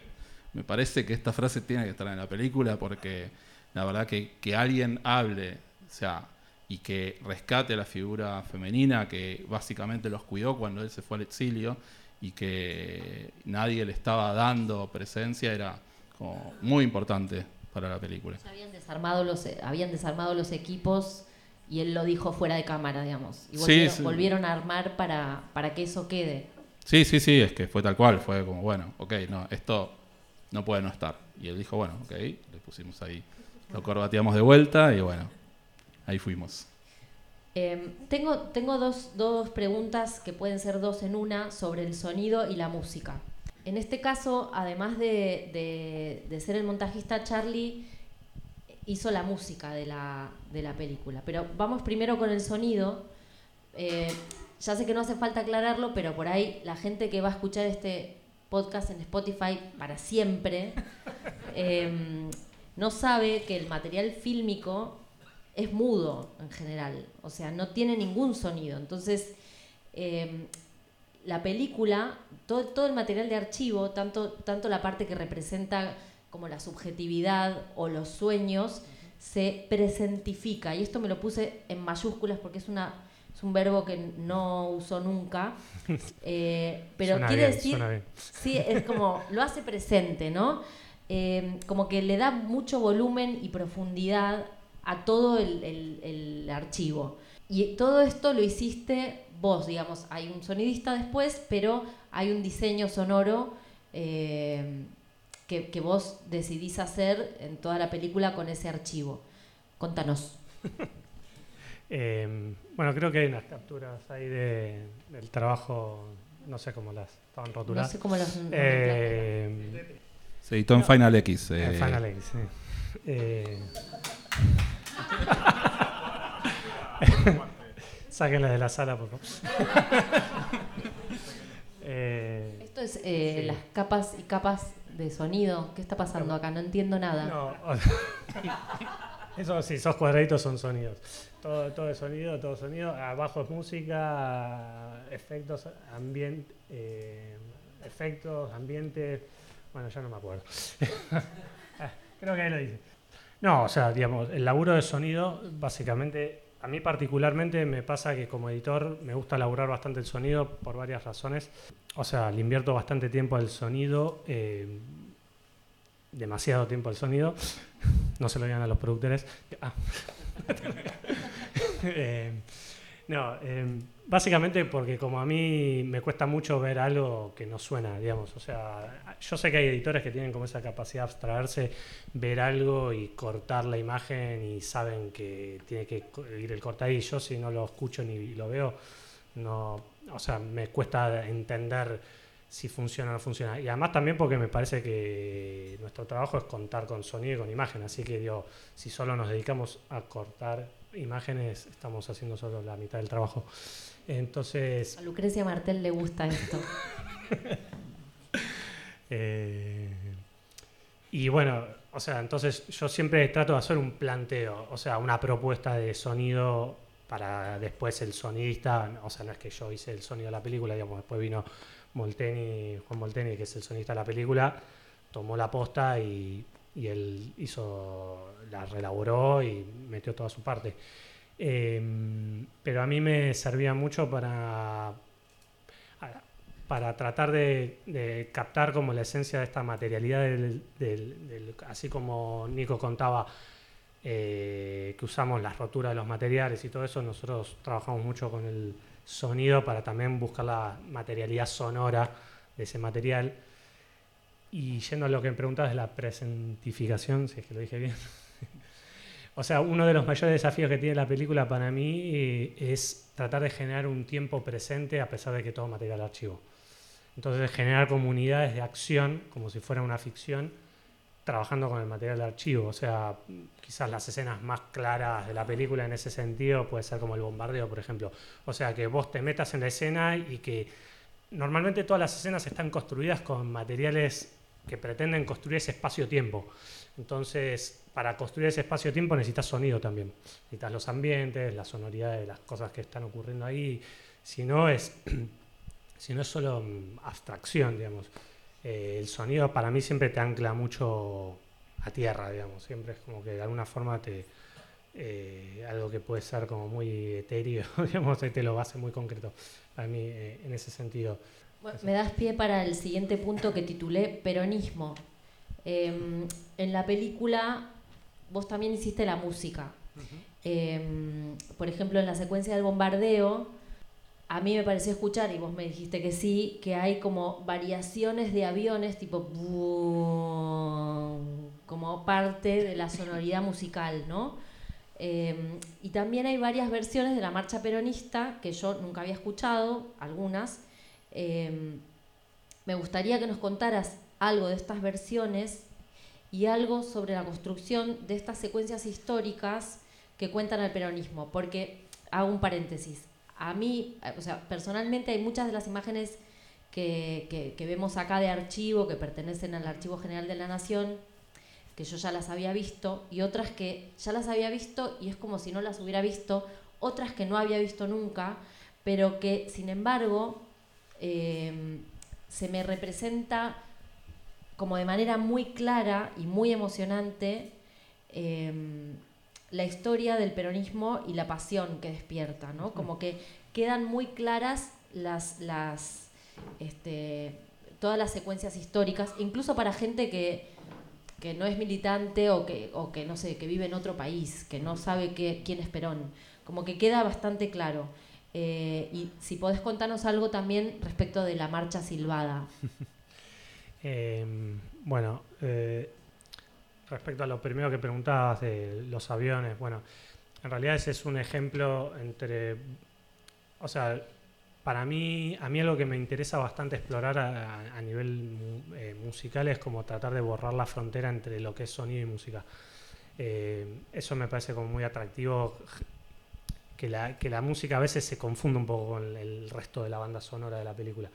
me parece que esta frase tiene que estar en la película porque la verdad que, que alguien hable, o sea, y que rescate a la figura femenina que básicamente los cuidó cuando él se fue al exilio y que nadie le estaba dando presencia, era como muy importante para la película. Ya habían desarmado los, habían desarmado los equipos y él lo dijo fuera de cámara, digamos. Y volvieron, Sí, sí. volvieron a armar para, para que eso quede. Sí, sí, sí, es que fue tal cual, fue como, bueno, ok, no, esto no puede no estar. Y él dijo, bueno, ok, le pusimos ahí, lo corbateamos de vuelta y bueno, ahí fuimos. Eh, tengo tengo dos, dos preguntas que pueden ser dos en una sobre el sonido y la música. En este caso, además de, de- de ser el montajista, Charlie hizo la música de la, de la película. Pero vamos primero con el sonido. Eh, ya sé que no hace falta aclararlo, pero por ahí la gente que va a escuchar este podcast en Spotify para siempre eh, no sabe que el material fílmico es mudo en general, o sea, no tiene ningún sonido. Entonces, eh, la película, todo, todo el material de archivo, tanto, tanto la parte que representa como la subjetividad o los sueños, se presentifica. Y esto me lo puse en mayúsculas porque es, una, es un verbo que no uso nunca. Eh, pero Suena quiere bien, decir, sí, es como, lo hace presente, ¿no? Eh, como que le da mucho volumen y profundidad a todo el, el- el archivo. Y todo esto lo hiciste vos, digamos, hay un sonidista después, pero hay un diseño sonoro eh, que, que vos decidís hacer en toda la película con ese archivo. Contanos. Eh, bueno, creo que hay unas capturas ahí de, del trabajo, no sé cómo las estaban No rotuladas. sé cómo los... Eh, Se editó en Final X. eh, en Final X, sí. Sáquenla de la sala, por favor. Eh, Esto es eh, Sí. las capas y capas de sonido. ¿Qué está pasando acá? No entiendo nada. No, eso sí, esos cuadraditos son sonidos. Todo, todo es sonido, todo sonido. Abajo es música, efectos, ambiente, eh, efectos, ambiente. Bueno, ya no me acuerdo. Ah, Creo que ahí lo dice. No, o sea, digamos, el laburo de sonido, básicamente, a mí particularmente me pasa que como editor me gusta laburar bastante el sonido por varias razones. O sea, le invierto bastante tiempo al sonido, eh, demasiado tiempo al sonido. No se lo digan a los productores. Ah. Eh, no, eh, básicamente porque como a mí me cuesta mucho ver algo que no suena, digamos. O sea, yo sé que hay editores que tienen como esa capacidad de abstraerse, ver algo y cortar la imagen y saben que tiene que ir el cortadillo. Si no lo escucho ni lo veo, no, o sea, me cuesta entender si funciona o no funciona. Y además también porque me parece que nuestro trabajo es contar con sonido y con imagen. Así que digo, si solo nos dedicamos a cortar imágenes, estamos haciendo solo la mitad del trabajo. Entonces, A Lucrecia Martel le gusta esto. eh, y bueno, o sea, entonces yo siempre trato de hacer un planteo, o sea, una propuesta de sonido para después el sonidista, o sea, no es que yo hice el sonido de la película, digamos, después vino Molteni, Juan Molteni, que es el sonidista de la película, tomó la posta y, y él hizo, la relaboró y metió toda su parte. Em, pero a mí me servía mucho para, para tratar de, captar como la esencia de esta materialidad, del, así como Nico contaba eh, que usamos las roturas de los materiales y todo eso, nosotros trabajamos mucho con el sonido para también buscar la materialidad sonora de ese material. Y yendo a lo que me preguntas de la presentificación, si es que lo dije bien. o sea, uno de los mayores desafíos que tiene la película para mí eh, es tratar de generar un tiempo presente a pesar de que todo material archivo. Entonces, generar comunidades de acción, como si fuera una ficción, trabajando con el material de archivo. O sea, quizás las escenas más claras de la película en ese sentido puede ser como el bombardeo, por ejemplo. O sea, que vos te metas en la escena y que normalmente todas las escenas están construidas con materiales que pretenden construir ese espacio-tiempo. Entonces, para construir ese espacio-tiempo necesitas sonido también. Necesitas los ambientes, la sonoridad de las cosas que están ocurriendo ahí. Si no es, si no es solo mm, abstracción, digamos. Eh, el sonido para mí siempre te ancla mucho a tierra, digamos. Siempre es como que de alguna forma te... Eh, algo que puede ser como muy etéreo, digamos, te lo hace muy concreto para mí eh, en ese sentido me das pie para el siguiente punto que titulé Peronismo. Em, en la película vos también hiciste la música. Em, por ejemplo, en la secuencia del bombardeo, a mí me pareció escuchar, y vos me dijiste que sí, que hay como variaciones de aviones, tipo como parte de la sonoridad musical, ¿no? Em, y también hay varias versiones de la marcha peronista que yo nunca había escuchado, algunas, Em, me gustaría que nos contaras algo de estas versiones y algo sobre la construcción de estas secuencias históricas que cuentan al peronismo, porque hago un paréntesis. A mí, o sea, personalmente hay muchas de las imágenes que, que, vemos acá de archivo, que pertenecen al Archivo General de la Nación, que yo ya las había visto, y otras que ya las había visto y es como si no las hubiera visto, otras que no había visto nunca, pero que sin embargo Em, se me representa como de manera muy clara y muy emocionante em, la historia del peronismo y la pasión que despierta, ¿no? Como que quedan muy claras las, las este, todas las secuencias históricas, incluso para gente que, que no es militante o que, o que, no sé, que vive en otro país, que no sabe quién es Perón. Como que queda bastante claro. Eh, y si podés contarnos algo también respecto de la marcha silbada. Em, bueno, eh, respecto a lo primero que preguntabas de los aviones, bueno, en realidad ese es un ejemplo entre, o sea, para mí, a mí algo que me interesa bastante explorar a, nivel eh, musical es como tratar de borrar la frontera entre lo que es sonido y música. eso me parece como muy atractivo que la, que la música a veces se confunde un poco con el resto de la banda sonora de la película.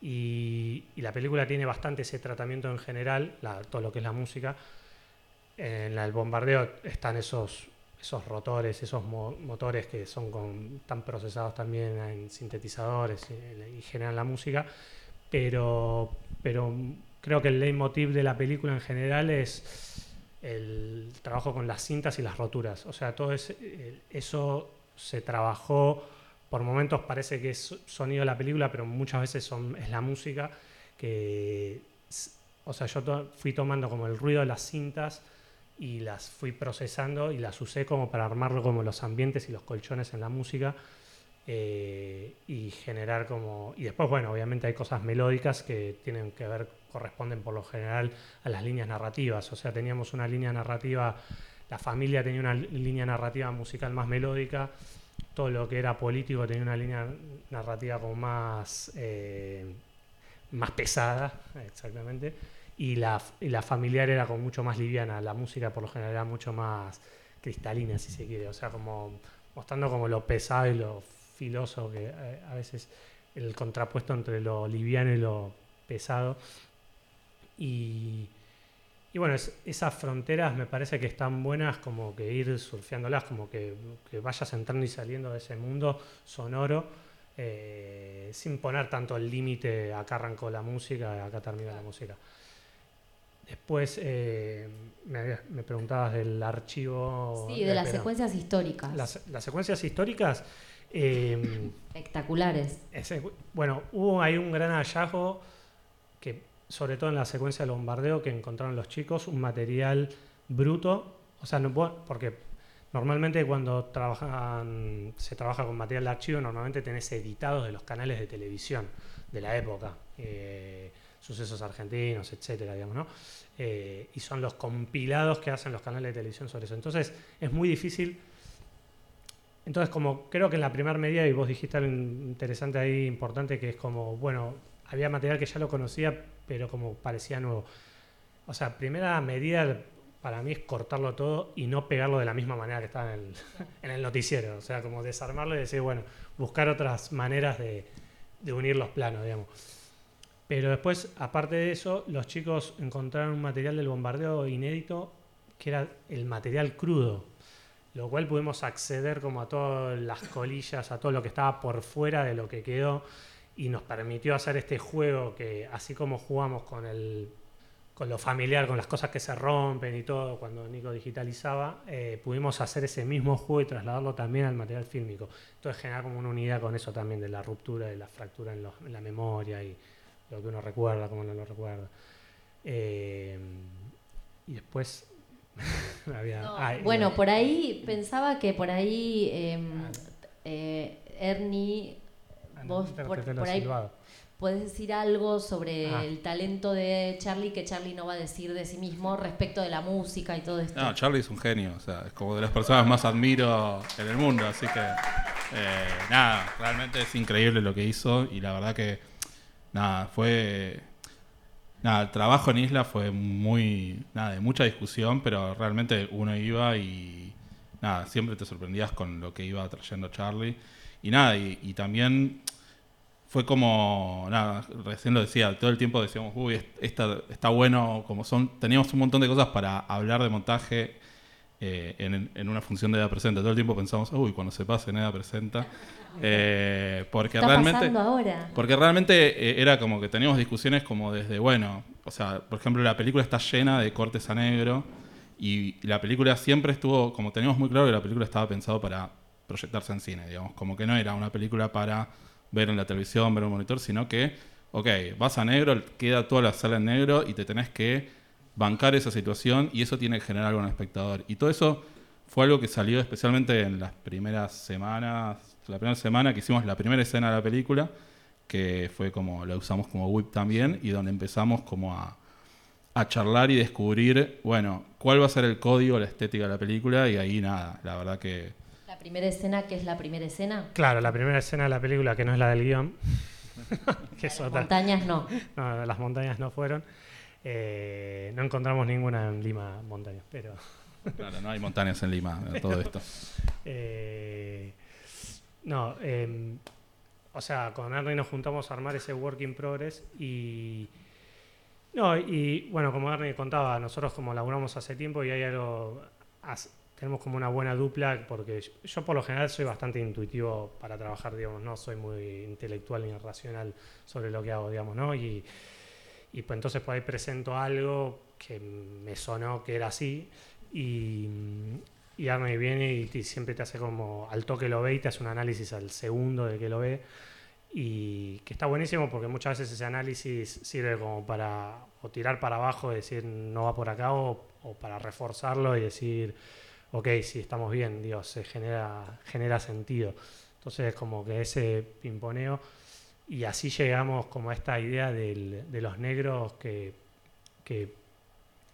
Y, la película tiene bastante ese tratamiento en general, todo lo que es la música. En el bombardeo están esos, esos rotores, esos motores que son con, están procesados también en sintetizadores y, generan la música. Pero, pero creo que el leitmotiv de la película en general es el trabajo con las cintas y las roturas. O sea, todo eh, eso se trabajó, por momentos parece que es sonido de la película, pero muchas veces son, es la música que, o sea, yo fui tomando como el ruido de las cintas y las fui procesando y las usé como para armarlo como los ambientes y los colchones en la música eh, y generar como y después bueno obviamente hay cosas melódicas que tienen que ver corresponden por lo general a las líneas narrativas o sea teníamos una línea narrativa la familia tenía una línea narrativa musical más melódica, todo lo que era político tenía una línea narrativa como más, eh, más pesada, exactamente, y la, la familiar era como mucho más liviana, la música por lo general era mucho más cristalina, si se quiere, o sea, como mostrando como lo pesado y lo filoso, que eh, a veces el contrapuesto entre lo liviano y lo pesado. Y, y bueno, esas fronteras me parece que están buenas como que ir surfeándolas, como que, vayas entrando y saliendo de ese mundo sonoro, eh, sin poner tanto el límite, acá arrancó la música, acá termina la música. Después eh, me, me, preguntabas del archivo. Sí, de, las secuencias históricas. Las, las secuencias históricas. Espectaculares. bueno, hubo ahí un gran hallazgo que, sobre todo en la secuencia del bombardeo, que encontraron los chicos, un material bruto. O sea, no porque normalmente cuando trabajan, se trabaja con material de archivo, normalmente tenés editados de los canales de televisión de la época. Eh, sucesos argentinos, etcétera, digamos, ¿no? Eh, y son los compilados que hacen los canales de televisión sobre eso. Entonces, es muy difícil. Entonces, como creo que en la primera medida, y vos dijiste algo interesante ahí, importante, que es como, bueno, había material que ya lo conocía, pero como parecía nuevo. O sea, primera medida para mí es cortarlo todo y no pegarlo de la misma manera que está en el, en el noticiero. O sea, como desarmarlo y decir, bueno, buscar otras maneras de, de unir los planos, digamos. Pero después, aparte de eso, los chicos encontraron un material del bombardeo inédito que era el material crudo, lo cual pudimos acceder como a todas las colillas, a todo lo que estaba por fuera de lo que quedó y nos permitió hacer este juego que así como jugamos con el con lo familiar, con las cosas que se rompen y todo, cuando Nico digitalizaba, eh, pudimos hacer ese mismo juego y trasladarlo también al material fílmico. Entonces generar como una unidad con eso también de la ruptura, de la fractura en, en la memoria y, lo que uno recuerda, como no lo recuerda. Eh, y después bueno, por ahí pensaba que por ahí em, eh, Ernie, vos por, ahí puedes decir algo sobre ah. el talento de Charlie que Charlie no va a decir de sí mismo respecto de la música y todo esto. No, Charlie es un genio, o sea, es como de las personas más admiro en el mundo, así que eh, nada, realmente es increíble lo que hizo y la verdad que nada, fue. Nada, el trabajo en Isla fue muy. Nada, de mucha discusión, pero realmente uno iba y. Nada, siempre te sorprendías con lo que iba trayendo Charlie. Y nada, y, también fue como, nada, recién lo decía, todo el tiempo decíamos, uy, esta, está bueno, como son, teníamos un montón de cosas para hablar de montaje eh, en, una función de edad presenta. Todo el tiempo pensamos, uy, cuando se pase en edad presenta. Eh, porque realmente. Porque realmente eh, era como que teníamos discusiones como desde, bueno, o sea, por ejemplo, la película está llena de cortes a negro. Y la película siempre estuvo, como teníamos muy claro que la película estaba pensado para proyectarse en cine, digamos, como que no era una película para ver en la televisión, ver en un monitor, sino que, ok, vas a negro, queda toda la sala en negro y te tenés que bancar esa situación y eso tiene que generar algo en el espectador. Y todo eso fue algo que salió especialmente en las primeras semanas, la primera semana que hicimos la primera escena de la película, que fue como, la usamos como whip también, y donde empezamos como a, a charlar y descubrir, bueno, cuál va a ser el código, la estética de la película, y ahí nada, la verdad que... ¿La primera escena qué es la primera escena? Claro, la primera escena de la película, que no es la del guion. las montañas no. No, las montañas no fueron. Eh, no encontramos ninguna en Lima montañas, pero... Claro, no hay montañas en Lima, todo esto. Eh, no, em, o sea, con Ernie nos juntamos a armar ese work in progress y... No, y bueno, como Ernie contaba, nosotros como laburamos hace tiempo y hay algo... Tenemos como una buena dupla porque yo por lo general soy bastante intuitivo para trabajar, digamos, no soy muy intelectual ni racional sobre lo que hago, digamos, ¿no? Y, pues entonces por ahí presento algo que me sonó que era así y, y Arne viene y, siempre te hace como al toque lo ve y te hace un análisis al segundo de que lo ve y que está buenísimo porque muchas veces ese análisis sirve como para o tirar para abajo y decir no va por acá o, para reforzarlo y decir ok, sí estamos bien, Dios, se genera, genera sentido. Entonces como que ese pimponeo y así llegamos como a esta idea del, de los negros que, que,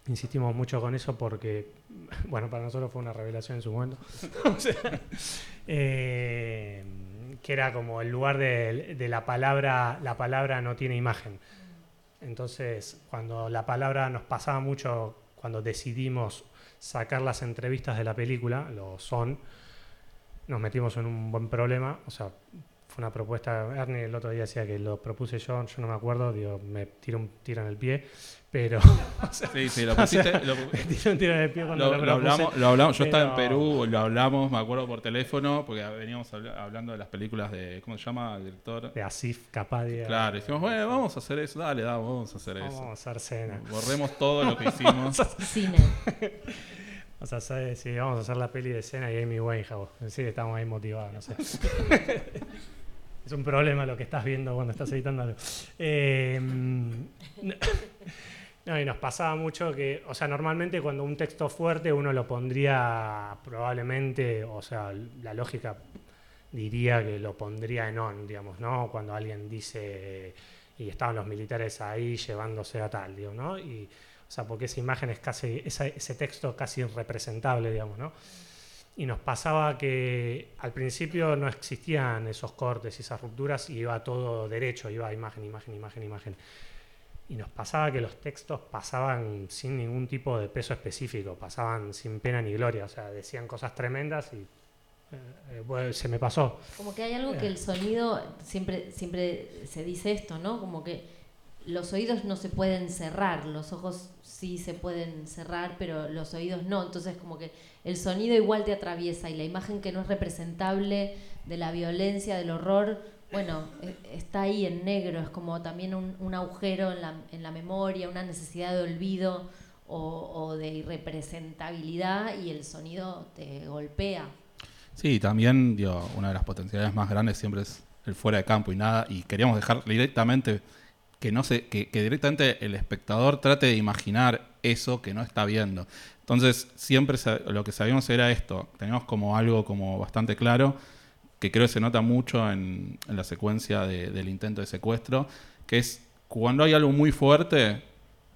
insistimos mucho con eso porque, bueno, para nosotros fue una revelación en su momento. Eh, que era como el lugar de, de, la palabra, la palabra no tiene imagen. Entonces, cuando la palabra nos pasaba mucho, cuando decidimos sacar las entrevistas de la película, lo son, nos metimos en un buen problema, o sea, fue una propuesta, Ernie el otro día decía que lo propuse yo, yo no me acuerdo, digo, me tiro un tiro en el pie, pero... sí, sí, lo pusiste... lo, tiro un tiro en el pie cuando lo, lo, hablamos, lo hablamos, yo estaba en Perú, lo hablamos, me acuerdo por teléfono, porque veníamos hablando de las películas de, ¿cómo se llama el director? De Asif Kapadia. Claro, dijimos, bueno, vamos a hacer eso, dale, dale vamos a hacer eso. Vamos a hacer cena. Borremos todo lo que hicimos. Cine. O sea, sí, vamos a hacer la peli de escena y Amy Winehouse. Sí, estamos ahí motivados, no sé. Es un problema lo que estás viendo cuando estás editando algo. Eh, no, y nos pasaba mucho que, o sea, normalmente cuando un texto fuerte uno lo pondría probablemente, o sea, la lógica diría que lo pondría en on, digamos, ¿no? Cuando alguien dice, y estaban los militares ahí llevándose a tal, digo, ¿no? Y, o sea, porque esa imagen es casi, ese texto casi irrepresentable, digamos, ¿no? Y nos pasaba que al principio no existían esos cortes y esas rupturas y iba todo derecho, iba imagen, imagen, imagen, imagen. Y nos pasaba que los textos pasaban sin ningún tipo de peso específico, pasaban sin pena ni gloria, o sea, decían cosas tremendas y eh, eh, se me pasó. Como que hay algo que el eh. sonido, siempre, siempre se dice esto, ¿no? Como que los oídos no se pueden cerrar, los ojos sí se pueden cerrar, pero los oídos no. Entonces como que el sonido igual te atraviesa y la imagen que no es representable de la violencia, del horror, bueno, e, está ahí en negro, es como también un, agujero en la, en la, memoria, una necesidad de olvido o, o de irrepresentabilidad y el sonido te golpea. Sí, también digo, una de las potencialidades más grandes siempre es el fuera de campo y nada, y queríamos dejar directamente que no se, que, directamente el espectador trate de imaginar eso que no está viendo. Entonces, siempre lo que sabíamos era esto, teníamos como algo como bastante claro, que creo que se nota mucho en, la secuencia del intento de secuestro, que es cuando hay algo muy fuerte,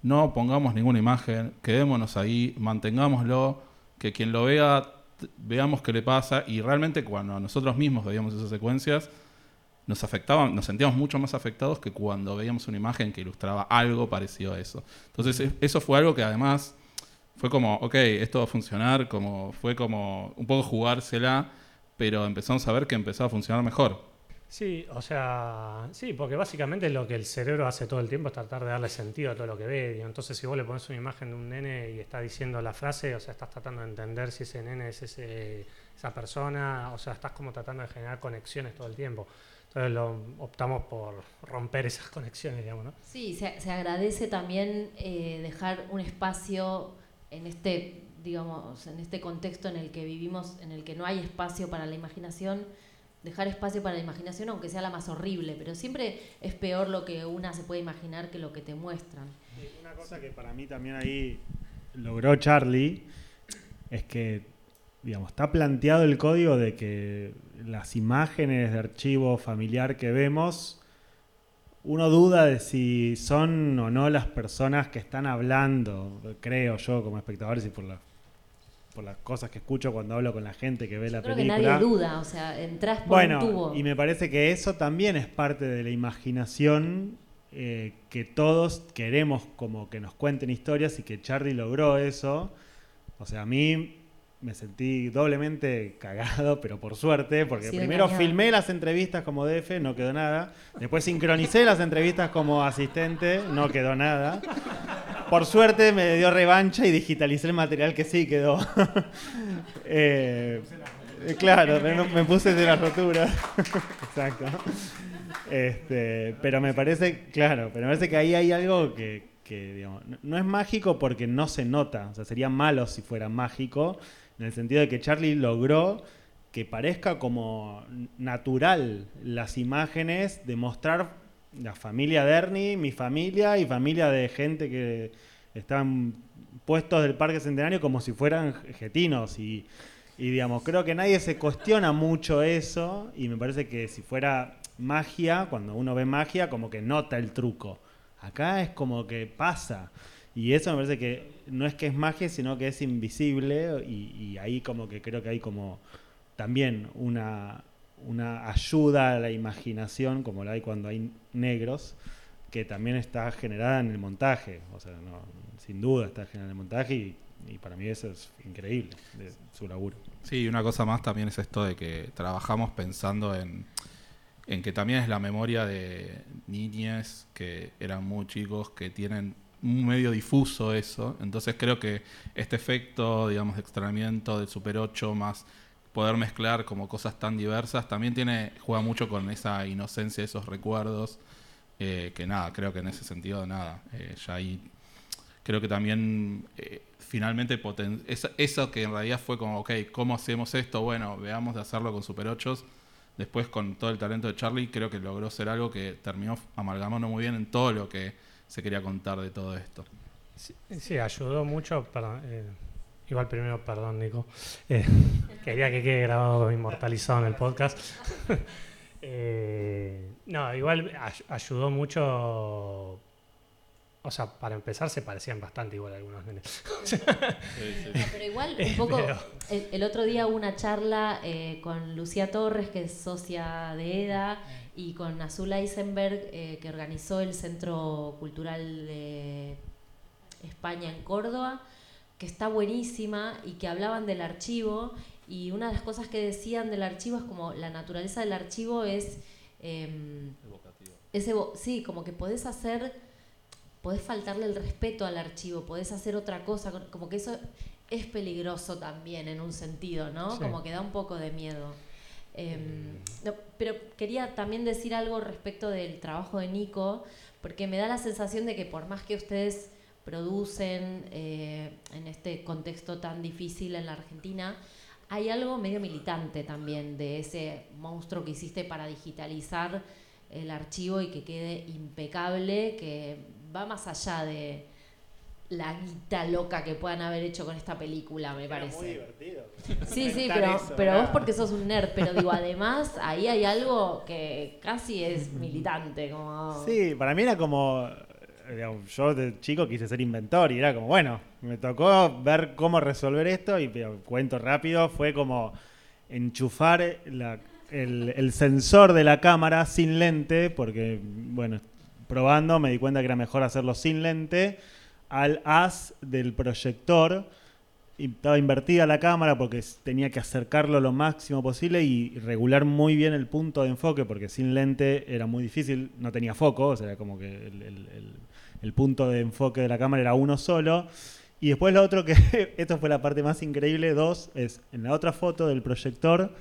no pongamos ninguna imagen, quedémonos ahí, mantengámoslo, que quien lo vea, veamos qué le pasa, y realmente cuando nosotros mismos veíamos esas secuencias, nos afectaban, nos sentíamos mucho más afectados que cuando veíamos una imagen que ilustraba algo parecido a eso. Entonces, eso fue algo que además fue como, ok, esto va a funcionar, como fue como un poco jugársela, pero empezamos a ver que empezó a funcionar mejor. Sí, o sea, sí, porque básicamente lo que el cerebro hace todo el tiempo es tratar de darle sentido a todo lo que ve. Entonces, si vos le pones una imagen de un nene y está diciendo la frase, o sea, estás tratando de entender si ese nene es ese, esa persona, o sea, estás como tratando de generar conexiones todo el tiempo. Entonces lo, optamos por romper esas conexiones, digamos, ¿no? Sí, se, se agradece también eh, dejar un espacio en este, digamos, en este contexto en el que vivimos, en el que no hay espacio para la imaginación, dejar espacio para la imaginación, aunque sea la más horrible, pero siempre es peor lo que una se puede imaginar que lo que te muestran. Una cosa que para mí también ahí logró Charlie es que digamos, está planteado el código de que las imágenes de archivo familiar que vemos, uno duda de si son o no las personas que están hablando, creo yo como espectador, y por, por las cosas que escucho cuando hablo con la gente que ve la creo película. Que nadie duda, o sea, entras por bueno, un tubo. Y me parece que eso también es parte de la imaginación eh, que todos queremos como que nos cuenten historias y que Charlie logró eso. O sea, a mí me sentí doblemente cagado, pero por suerte, porque primero filmé las entrevistas como DF, no quedó nada. Después sincronicé las entrevistas como asistente, no quedó nada. Por suerte me dio revancha y digitalicé el material que sí quedó. Eh, claro, me, puse de la rotura. Exacto. Este, pero me parece, claro, pero me parece que ahí hay algo que, digamos, no es mágico porque no se nota. O sea, sería malo si fuera mágico en el sentido de que Charlie logró que parezca como natural las imágenes de mostrar la familia de Ernie, mi familia y familia de gente que están puestos del Parque Centenario como si fueran getinos y, y digamos, creo que nadie se cuestiona mucho eso y me parece que si fuera magia, cuando uno ve magia, como que nota el truco. Acá es como que pasa. Y eso me parece que no es que es magia, sino que es invisible y, ahí como que creo que hay como también una, una ayuda a la imaginación, como la hay cuando hay negros, que también está generada en el montaje. O sea, sin duda está generada en el montaje y, para mí eso es increíble de su laburo. Sí, una cosa más también es esto de que trabajamos pensando en en que también es la memoria de niñas que eran muy chicos, que tienen medio difuso eso. Entonces creo que este efecto, digamos, de extrañamiento del Super 8 más poder mezclar como cosas tan diversas, también tiene juega mucho con esa inocencia, esos recuerdos, eh, que nada, creo que en ese sentido nada, eh, ya ahí creo que también eh, finalmente eso, eso, que en realidad fue como, ok, ¿cómo hacemos esto? Bueno, veamos de hacerlo con Super 8 después con todo el talento de Charlie, creo que logró ser algo que terminó amalgamando muy bien en todo lo que se quería contar de todo esto. Sí, ayudó mucho, perdón, eh, igual primero, perdón Nico, eh, quería que quede grabado, inmortalizado en el podcast. Eh, no, igual ayudó mucho o sea, para empezar se parecían bastante igual algunos nenes. pero igual un poco, el, otro día hubo una charla eh, con Lucía Torres, que es socia de EDA, y con Azul Eisenberg, eh, que organizó el Centro Cultural de España en Córdoba, que está buenísima y que hablaban del archivo. Y una de las cosas que decían del archivo es como la naturaleza del archivo es... Eh, sí, como que podés hacer podés faltarle el respeto al archivo, podés hacer otra cosa, como que eso es peligroso también en un sentido, ¿no? Como que da un poco de miedo. Em, pero quería también decir algo respecto del trabajo de Nico, porque me da la sensación de que por más que ustedes producen eh, en este contexto tan difícil en la Argentina, hay algo medio militante también de ese monstruo que hiciste para digitalizar el archivo y que quede impecable, que va más allá de la guita loca que puedan haber hecho con esta película, me parece. muy divertido. Sí, sí, pero, pero vos porque sos un nerd, pero digo, además ahí hay algo que casi es militante. Como... Sí, para mí era como, yo de chico quise ser inventor y era como, bueno, me tocó ver cómo resolver esto y cuento rápido, fue como enchufar el, el, sensor de la cámara sin lente, porque, bueno, probando me di cuenta que era mejor hacerlo sin lente, al haz del proyector. Y estaba invertida la cámara porque tenía que acercarlo lo máximo posible y regular muy bien el punto de enfoque, porque sin lente era muy difícil, no tenía foco, o sea, como que el, punto de enfoque de la cámara era uno solo. Y después lo otro que, esto fue la parte más increíble, dos, es en la otra foto del proyector,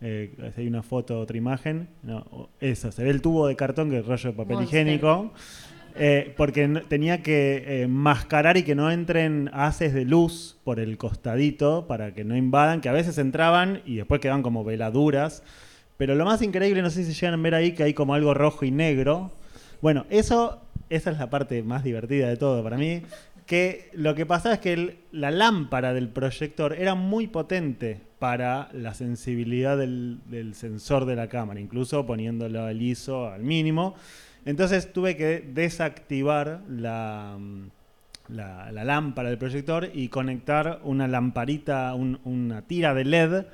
eh, hay una foto, otra imagen. No, eso, se ve el tubo de cartón que es rollo de papel higiénico. Eh, porque tenía que eh, mascarar y que no entren haces de luz por el costadito para que no invadan, que a veces entraban y después quedaban como veladuras. Pero lo más increíble, no sé si llegan a ver ahí, que hay como algo rojo y negro. Bueno, eso, esa es la parte más divertida de todo para mí. Que lo que pasaba es que la lámpara del proyector era muy potente para la sensibilidad del, sensor de la cámara, incluso poniéndolo al ISO al mínimo. Entonces tuve que desactivar la, la, lámpara del proyector y conectar una lamparita, una tira de LED,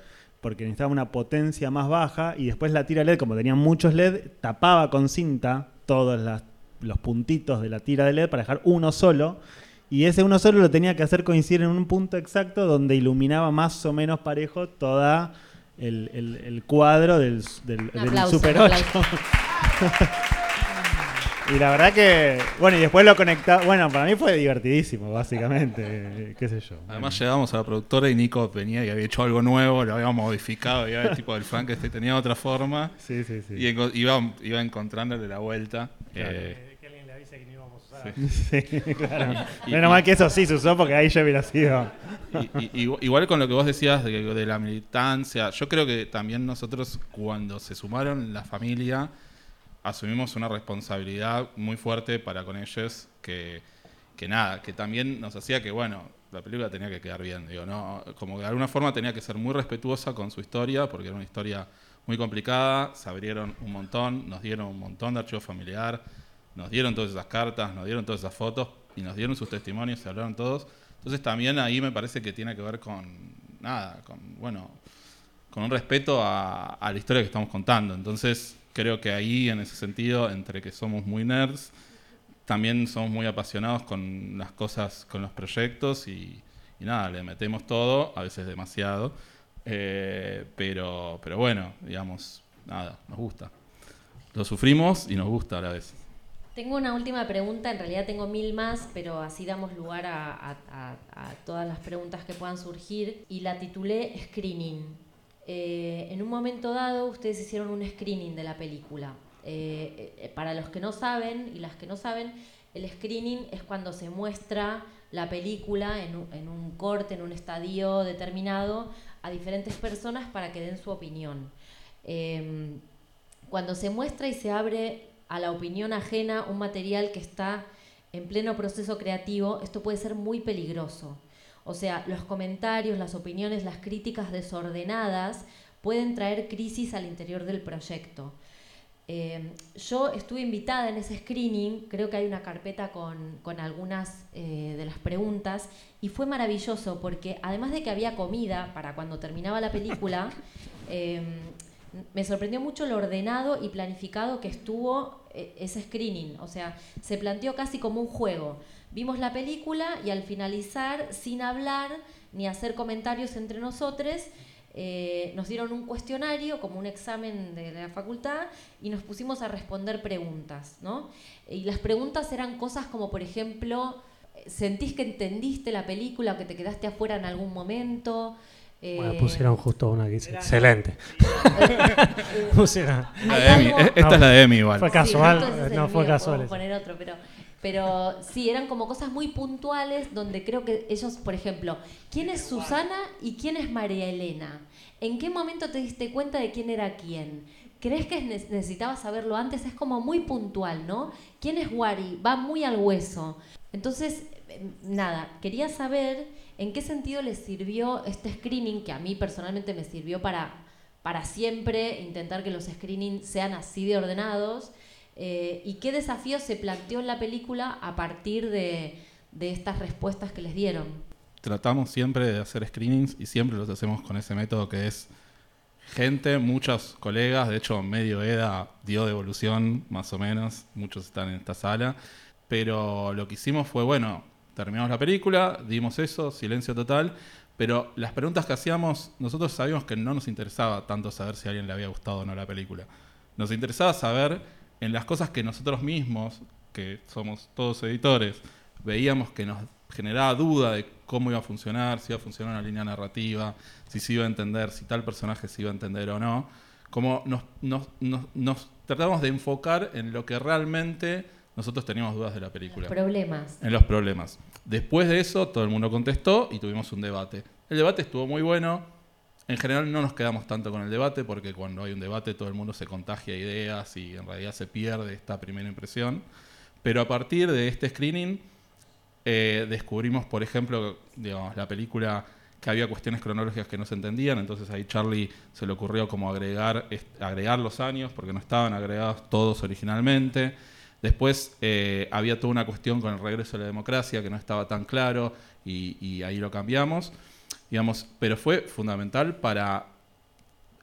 porque necesitaba una potencia más baja, y después la tira LED, como tenía muchos LED, tapaba con cinta todos los puntitos de la tira de LED para dejar uno solo y ese uno solo lo tenía que hacer coincidir en un punto exacto donde iluminaba más o menos parejo toda el, cuadro del, Super 8. y la verdad que, bueno, y después lo conectaba, bueno, para mí fue divertidísimo, básicamente, qué sé yo. Además llegamos a la productora y Nico venía y había hecho algo nuevo, lo habíamos modificado, ya el tipo del Frankenstein tenía otra forma. Sí, sí, sí. Y iba, iba encontrándole la vuelta. Eh, Sí, claro. Menos mal que eso sí se usó porque ahí ya hubiera sido. igual con lo que vos decías de, la militancia, yo creo que también nosotros cuando se sumaron la familia asumimos una responsabilidad muy fuerte para con ellos que, que nada, que también nos hacía que, bueno, la película tenía que quedar bien, digo, ¿no? Como que de alguna forma tenía que ser muy respetuosa con su historia, porque era una historia muy complicada, se abrieron un montón, nos dieron un montón de archivo familiar, nos dieron todas esas cartas, nos dieron todas esas fotos y nos dieron sus testimonios, se hablaron todos. Entonces también ahí me parece que tiene que ver con nada, con bueno, con un respeto a, la historia que estamos contando. Entonces creo que ahí en ese sentido, entre que somos muy nerds, también somos muy apasionados con las cosas, con los proyectos y, nada, le metemos todo, a veces demasiado, eh, pero, pero bueno, digamos, nada, nos gusta. lo sufrimos y nos gusta a la vez. Tengo una última pregunta, en realidad tengo mil más, pero así damos lugar a, todas las preguntas que puedan surgir y la titulé Screening. Eh, en un momento dado ustedes hicieron un screening de la película. Eh, eh, para los que no saben y las que no saben, el screening es cuando se muestra la película en un, corte, en un estadio determinado, a diferentes personas para que den su opinión. Em, cuando se muestra y se abre a la opinión ajena un material que está en pleno proceso creativo, esto puede ser muy peligroso. O sea, los comentarios, las opiniones, las críticas desordenadas pueden traer crisis al interior del proyecto. Eh, yo estuve invitada en ese screening, creo que hay una carpeta con, algunas eh, de las preguntas, y fue maravilloso porque además de que había comida para cuando terminaba la película, em, me sorprendió mucho lo ordenado y planificado que estuvo eh, ese screening. O sea, se planteó casi como un juego. Vimos la película y al finalizar, sin hablar ni hacer comentarios entre nosotros, eh, nos dieron un cuestionario como un examen de la facultad y nos pusimos a responder preguntas, ¿no? Y las preguntas eran cosas como, por ejemplo, ¿sentís que entendiste la película o que te quedaste afuera en algún momento? bueno, pusieron justo una que dice, excelente. pusieron. esta es la de Emi igual. Fue casual, no fue casual. poner otro, pero pero sí, eran como cosas muy puntuales donde creo que ellos, por ejemplo, ¿quién es Susana y quién es María Elena? ¿En qué momento te diste cuenta de quién era quién? ¿Crees que necesitabas saberlo antes? Es como muy puntual, ¿no? ¿Quién es Wari? Va muy al hueso. Entonces, em, nada, quería saber en qué sentido les sirvió este screening, que a mí personalmente me sirvió para, para siempre intentar que los screenings sean así de ordenados eh, ¿Y qué desafío se planteó en la película a partir de, estas respuestas que les dieron? Tratamos siempre de hacer screenings y siempre los hacemos con ese método que es gente, muchos colegas, de hecho medio EDA dio devolución más o menos, muchos están en esta sala, pero lo que hicimos fue, bueno, terminamos la película, dimos eso, silencio total, pero las preguntas que hacíamos, nosotros sabíamos que no nos interesaba tanto saber si a alguien le había gustado o no la película, nos interesaba saber en las cosas que nosotros mismos, que somos todos editores, veíamos que nos generaba duda de cómo iba a funcionar, si iba a funcionar una línea narrativa, si se iba a entender, si tal personaje se iba a entender o no, como nos, nos, nos, tratamos de enfocar en lo que realmente nosotros teníamos dudas de la película. Los problemas. En los problemas. Después de eso, todo el mundo contestó y tuvimos un debate. El debate estuvo muy bueno, en general no nos quedamos tanto con el debate porque cuando hay un debate todo el mundo se contagia ideas y en realidad se pierde esta primera impresión. Pero a partir de este screening eh, descubrimos, por ejemplo, la película que había cuestiones cronológicas que no se entendían, entonces ahí Charlie se le ocurrió como agregar, agregar los años porque no estaban agregados todos originalmente. Después eh, había toda una cuestión con el regreso de la democracia que no estaba tan claro y ahí lo cambiamos digamos, pero fue fundamental para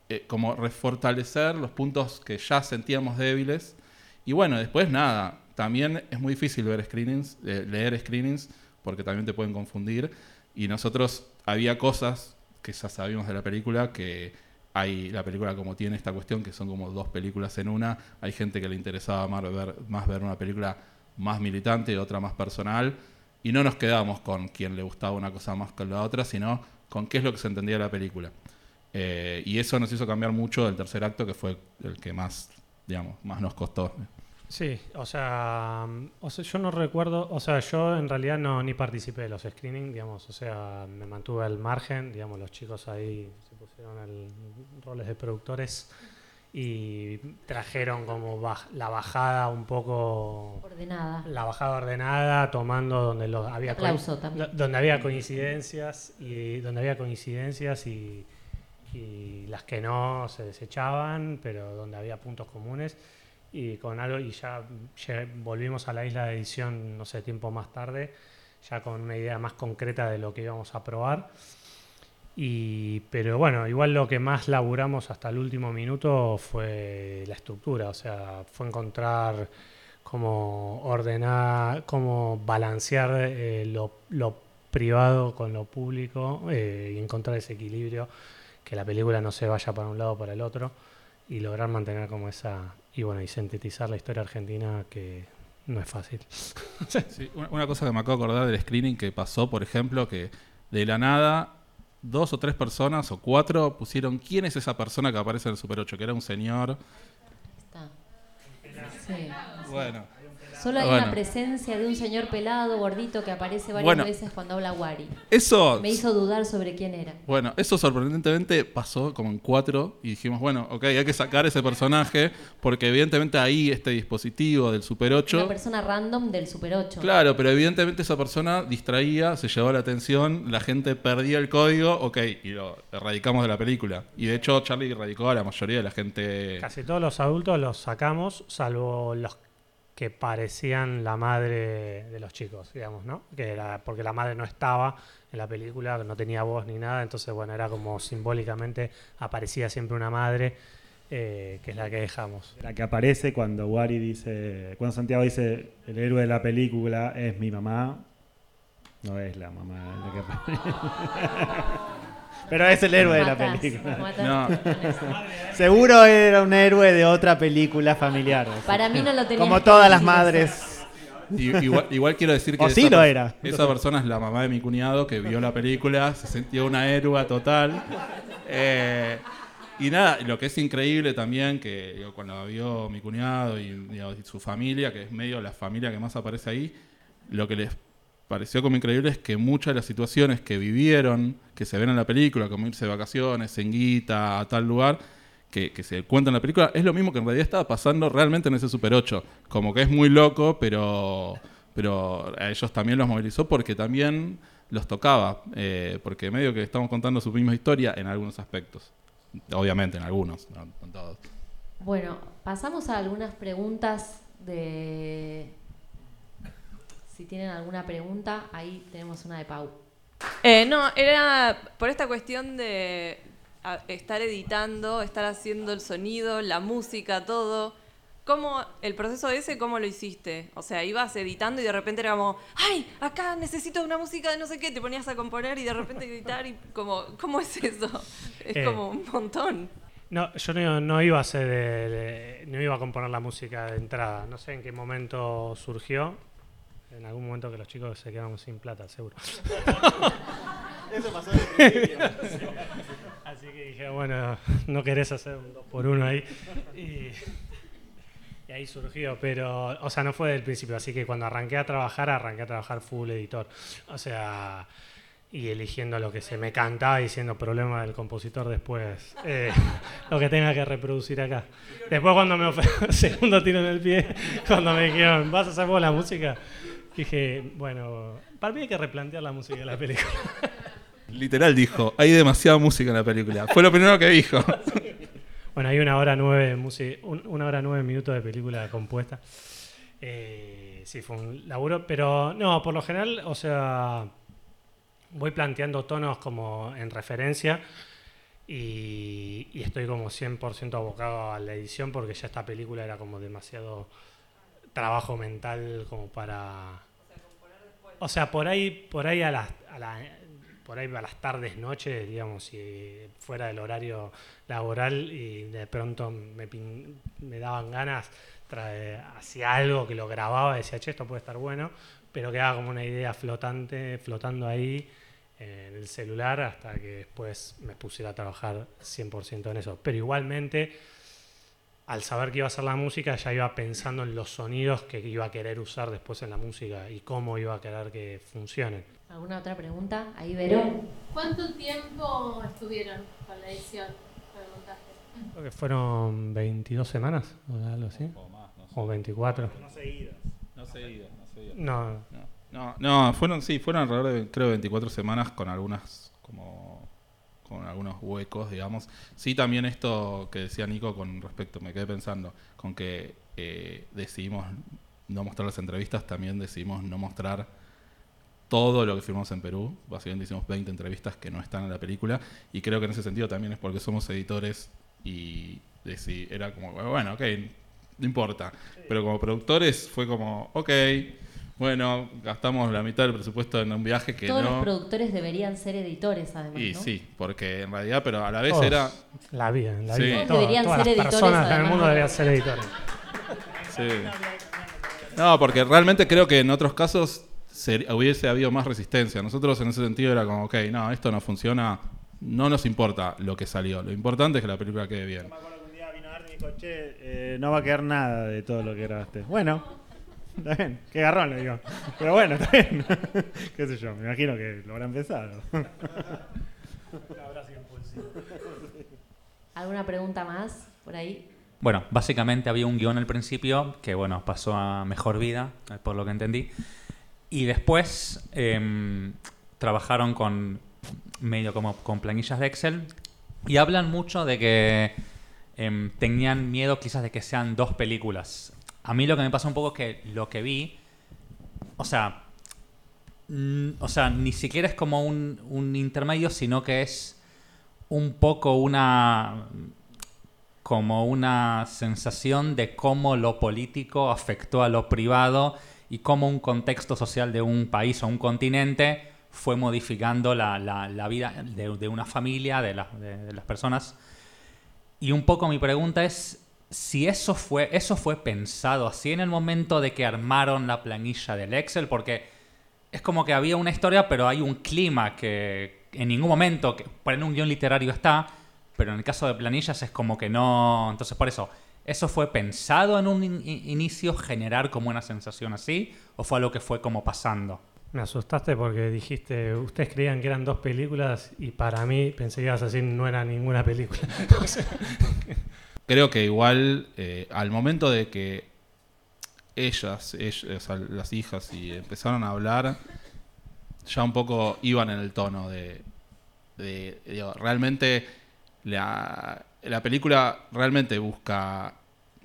eh, como refortalecer los puntos que ya sentíamos débiles. Y bueno, después nada, también es muy difícil ver screenings, eh, leer screenings, porque también te pueden confundir. Y nosotros había cosas que ya sabíamos de la película, que hay la película como tiene esta cuestión, que son como dos películas en una. Hay gente que le interesaba más ver, más ver una película más militante y otra más personal. Y no nos quedamos con quien le gustaba una cosa más que la otra, sino con qué es lo que se entendía la película. Eh, y eso nos hizo cambiar mucho del tercer acto, que fue el que más, digamos, más nos costó. Sí, o sea, o sea, yo no recuerdo, o sea, yo en realidad no ni participé de los screenings, digamos, o sea, me mantuve al margen, digamos, los chicos ahí se pusieron el, roles de productores y trajeron como la bajada un poco ordenada. La bajada ordenada tomando donde los había donde había coincidencias y donde había coincidencias y, las que no se desechaban pero donde había puntos comunes. Y con algo y ya volvimos a la isla de edición no sé tiempo más tarde ya con una idea más concreta de lo que íbamos a probar y, pero bueno, igual lo que más laburamos hasta el último minuto fue la estructura, o sea, fue encontrar cómo ordenar, cómo balancear eh, lo, privado con lo público eh, y encontrar ese equilibrio, que la película no se vaya para un lado o para el otro. y lograr mantener como esa, y bueno, y sintetizar la historia argentina que no es fácil. Sí, una, una cosa que me acabo de acordar del screening que pasó, por ejemplo, que de la nada dos o tres personas o cuatro pusieron quién es esa persona que aparece en el Super 8, que era un señor. Está. Sí. Bueno, Solo hay Bueno. una presencia de un señor pelado, gordito, que aparece varias Bueno. veces cuando habla Wari. eso Me hizo dudar sobre quién era. Bueno, eso sorprendentemente pasó como en cuatro y dijimos, bueno, ok, hay que sacar ese personaje porque evidentemente ahí este dispositivo del Super Una 8, persona random del Super 8. claro, pero evidentemente esa persona distraía, se llevó la atención, la gente perdía el código, ok, y lo erradicamos de la película. Y de hecho Charlie erradicó a la mayoría de la gente. Casi todos los adultos los sacamos, salvo los que parecían la madre de los chicos, digamos, ¿no? Que era porque la madre no estaba en la película, no tenía voz ni nada, entonces, bueno, era como simbólicamente aparecía siempre una madre, eh, que es la que dejamos. La que aparece cuando Wari dice, cuando Santiago dice el héroe de la película es mi mamá, no es la mamá la que aparece. Pero es el héroe de la película. No. Seguro era un héroe de otra película familiar. Para mí no lo tenía Como todas las madres. Y- igual, igual quiero decir que O esa, sí lo era. esa persona es la mamá de mi cuñado que vio la película, se sentía una héroe total. Eh, y nada, lo que es increíble también, que digo, cuando vio mi cuñado y, digo, y su familia, que es medio la familia que más aparece ahí, lo que les pareció como increíble es que muchas de las situaciones que vivieron, que se ven en la película, como irse de vacaciones, en guita, a tal lugar, que, que se cuenta en la película, es lo mismo que en realidad estaba pasando realmente en ese Super 8. Como que es muy loco, pero, pero a ellos también los movilizó porque también los tocaba, eh, porque medio que estamos contando su misma historia en algunos aspectos. Obviamente, en algunos, no en todos. Bueno, pasamos a algunas preguntas de... Si tienen alguna pregunta, ahí tenemos una de Pau. Eh, no, era por esta cuestión de a- estar editando, estar haciendo el sonido, la música, todo. ¿Cómo, el proceso ese, cómo lo hiciste? O sea, ibas editando y de repente era como, ¡ay! Acá necesito una música de no sé qué, te ponías a componer y de repente editar y como, ¿cómo es eso? Es Eh. como un montón. No, yo no, no iba a hacer, de- de- no iba a componer la música de entrada. No sé en qué momento surgió. En algún momento que los chicos se quedaron sin plata, seguro. Eso pasó Así que dije, bueno, no querés hacer un dos por uno ahí. Y, y ahí surgió, pero, o sea, no fue del principio. Así que cuando arranqué a trabajar, arranqué a trabajar full editor. O sea, y eligiendo lo que se me cantaba y siendo problema del compositor después, eh, lo que tenga que reproducir acá. Después cuando me ofrecieron, segundo tiro en el pie, cuando me dijeron, ¿vas a hacer vos la música? Dije, bueno, para mí hay que replantear la música de la película. Literal dijo, hay demasiada música en la película. Fue lo primero que dijo. Bueno, hay una hora nueve, música, un- una hora nueve minutos de película compuesta. Eh, sí, fue un laburo, pero no, por lo general, o sea, voy planteando tonos como en referencia y, y estoy como 100% abocado a la edición porque ya esta película era como demasiado trabajo mental como para... O sea, por ahí, por ahí a las, a la- por ahí a las tardes, noches, digamos, si fuera del horario laboral y de pronto me, me daban ganas, hacía algo que lo grababa, decía, che, esto puede estar bueno, pero quedaba como una idea flotante, flotando ahí en el celular hasta que después me pusiera a trabajar 100% en eso. Pero igualmente, al saber que iba a hacer la música, ya iba pensando en los sonidos que iba a querer usar después en la música y cómo iba a querer que funcionen. ¿Alguna otra pregunta? Ahí, Vero. ¿Cuánto tiempo estuvieron con la edición, con el montaje? Creo que fueron 22 semanas o algo así. O más, no sé. O 24. No seguidas. No seguidas, no seguidas. No, No, no, no, fueron, sí, fueron alrededor de, creo, 24 semanas con algunas, con algunos huecos, digamos. Sí, también esto que decía Nico con respecto, me quedé pensando, con que eh, decidimos no mostrar las entrevistas, también decidimos no mostrar todo lo que filmamos en Perú. Básicamente hicimos 20 entrevistas que no están en la película, y creo que en ese sentido también es porque somos editores y era como, bueno, ok, no importa. Pero como productores fue como, ok, bueno, gastamos la mitad del presupuesto en un viaje que Todos no... los productores deberían ser editores, además. Y ¿no? sí, porque en realidad, pero a la vez Todos. era... La vida, la Sí. vida. Todos deberían todas ser las editores, personas en el además mundo de- deberían ser editores. Sí. No, porque realmente creo que en otros casos hubiese habido más resistencia. Nosotros en ese sentido era como, ok, no, esto no funciona, no nos importa lo que salió. Lo importante es que la película quede bien. Me acuerdo que un día vino Arnie y dijo, che, eh, no va a quedar nada de todo lo que grabaste. Bueno, está bien, qué garrón le digo. Pero bueno, está bien. qué sé yo, me imagino que lo habrán pensado. ¿Alguna pregunta más por ahí? Bueno, básicamente había un guion al principio que, bueno, pasó a mejor vida, por lo que entendí. Y después em, trabajaron con medio como con planillas de Excel y hablan mucho de que em, tenían miedo quizás de que sean dos películas. A mí lo que me pasa un poco es que lo que vi, o sea, o sea, ni siquiera es como un, intermedio, sino que es un poco una como una sensación de cómo lo político afectó a lo privado y cómo un contexto social de un país o un continente fue modificando la, vida de, una familia, de las personas. Y un poco mi pregunta es si eso fue, eso fue pensado así en el momento de que armaron la planilla del Excel, porque es como que había una historia, pero hay un clima que en ningún momento, que por en un guion literario está, pero en el caso de planillas es como que no. Entonces, por eso, ¿eso fue pensado en un in- in- inicio generar como una sensación así? ¿O fue algo que fue como pasando? Me asustaste porque dijiste, ustedes creían que eran dos películas y para mí pensé que ibas a decir no era ninguna película. Creo que igual eh, al momento de que ellas, las hijas, y empezaron a hablar, ya un poco iban en el tono de, de- realmente la, la película realmente busca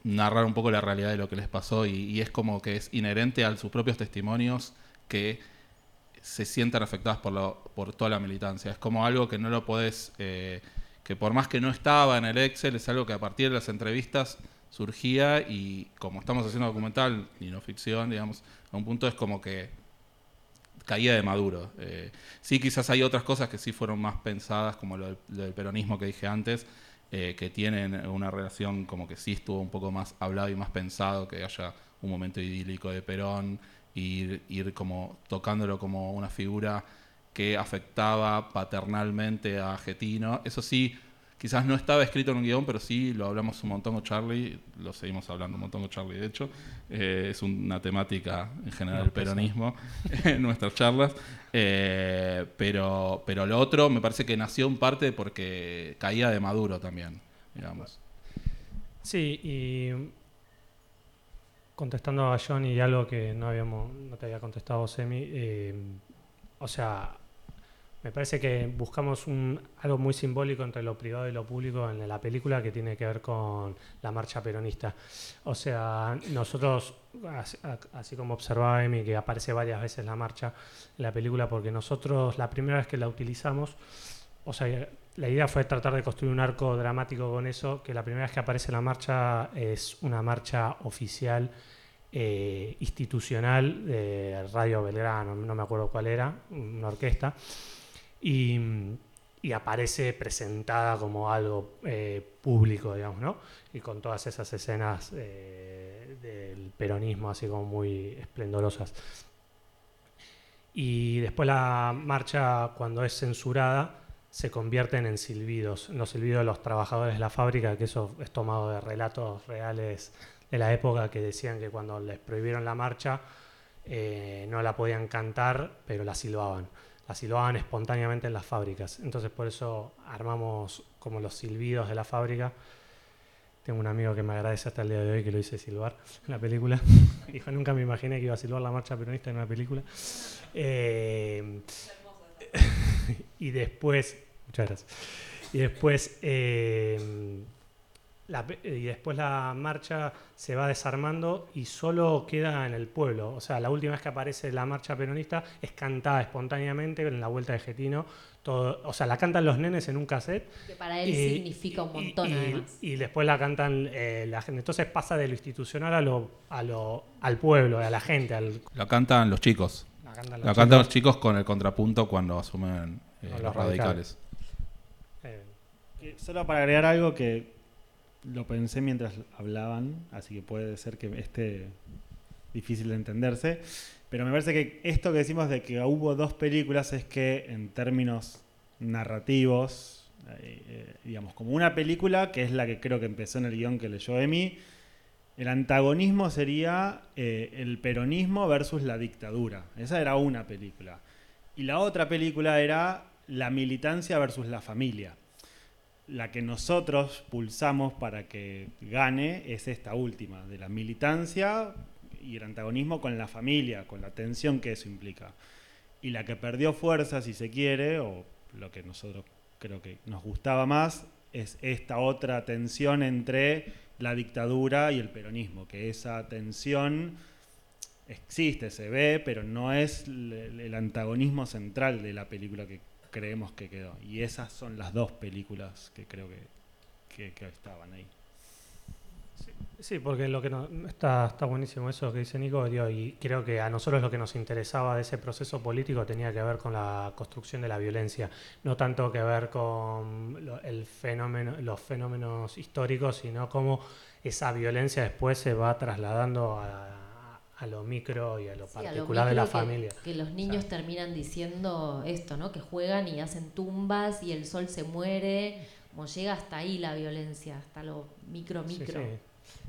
narrar un poco la realidad de lo que les pasó y, es como que es inherente a sus propios testimonios que se sientan afectadas por, lo, por toda la militancia. Es como algo que no lo podés, eh, que por más que no estaba en el Excel, es algo que a partir de las entrevistas surgía y como estamos haciendo documental y no ficción, digamos, a un punto es como que caía de maduro. Eh, sí, quizás hay otras cosas que sí fueron más pensadas, como lo del, peronismo que dije antes, eh, que tienen una relación como que sí estuvo un poco más hablado y más pensado, que haya un momento idílico de Perón, ir, ir como tocándolo como una figura que afectaba paternalmente a Getino. Eso sí, quizás no estaba escrito en un guion, pero sí lo hablamos un montón con Charlie, lo seguimos hablando un montón con Charlie, de hecho. Eh, es una temática en general el peronismo en nuestras charlas. Eh, pero, pero lo otro me parece que nació en parte porque caía de Maduro también, digamos. Sí, y contestando a John y algo que no habíamos, no te había contestado Semi, eh, o sea, me parece que buscamos un, algo muy simbólico entre lo privado y lo público en la película que tiene que ver con la marcha peronista. O sea, nosotros, así, así como observaba Emi, que aparece varias veces la marcha en la película, porque nosotros la primera vez que la utilizamos, o sea, la idea fue tratar de construir un arco dramático con eso, que la primera vez que aparece la marcha es una marcha oficial eh, institucional de Radio Belgrano, no me acuerdo cuál era, una orquesta, y, aparece presentada como algo eh, público, digamos, ¿no? Y con todas esas escenas eh, del peronismo así como muy esplendorosas. Y después la marcha, cuando es censurada, se convierten en silbidos, los silbidos de los trabajadores de la fábrica, que eso es tomado de relatos reales de la época que decían que cuando les prohibieron la marcha eh, no la podían cantar, pero la silbaban. La silbaban espontáneamente en las fábricas. Entonces por eso armamos como los silbidos de la fábrica. Tengo un amigo que me agradece hasta el día de hoy que lo hice silbar en la película. Dijo, nunca me imaginé que iba a silbar la marcha peronista en una película. Eh, y después, muchas gracias. Y después, eh, la y después la marcha se va desarmando y solo queda en el pueblo. O sea, la última vez que aparece la marcha peronista es cantada espontáneamente en la vuelta de Getino. Todo, o sea, la cantan los nenes en un cassette. Que para él y- significa un montón, y, además. y después la cantan eh, la gente. Entonces pasa de lo institucional a lo, a lo, al pueblo, a la gente. Al, La cantan los chicos. la cantan La los chicos. con el contrapunto cuando asumen eh, los los radicales. Eh, Solo para agregar algo que lo pensé mientras hablaban, así que puede ser que esté difícil de entenderse, pero me parece que esto que decimos de que hubo dos películas es que en términos narrativos, eh, eh, digamos, como una película, que es la que creo que empezó en el guion que leyó Emi, el antagonismo sería eh, el peronismo versus la dictadura. Esa era una película. Y la otra película era la militancia versus la familia. La que nosotros pulsamos para que gane es esta última, de la militancia y el antagonismo con la familia, con la tensión que eso implica. Y la que perdió fuerza, si se quiere, o lo que nosotros creo que nos gustaba más, es esta otra tensión entre la dictadura y el peronismo, que esa tensión existe, se ve, pero no es el, antagonismo central de la película que creemos que quedó. Y esas son las dos películas que creo que, que, estaban ahí. Sí, porque lo que no, está, está buenísimo eso que dice Nico, y creo que a nosotros lo que nos interesaba de ese proceso político tenía que ver con la construcción de la violencia, no tanto que ver con el fenómeno, los fenómenos históricos, sino cómo esa violencia después se va trasladando a, a lo micro y a lo Sí, a lo particular de la que- familia. Que los niños terminan diciendo esto, ¿no? Que juegan y hacen tumbas y el sol se muere. Como llega hasta ahí la violencia, hasta lo micro, micro. sí.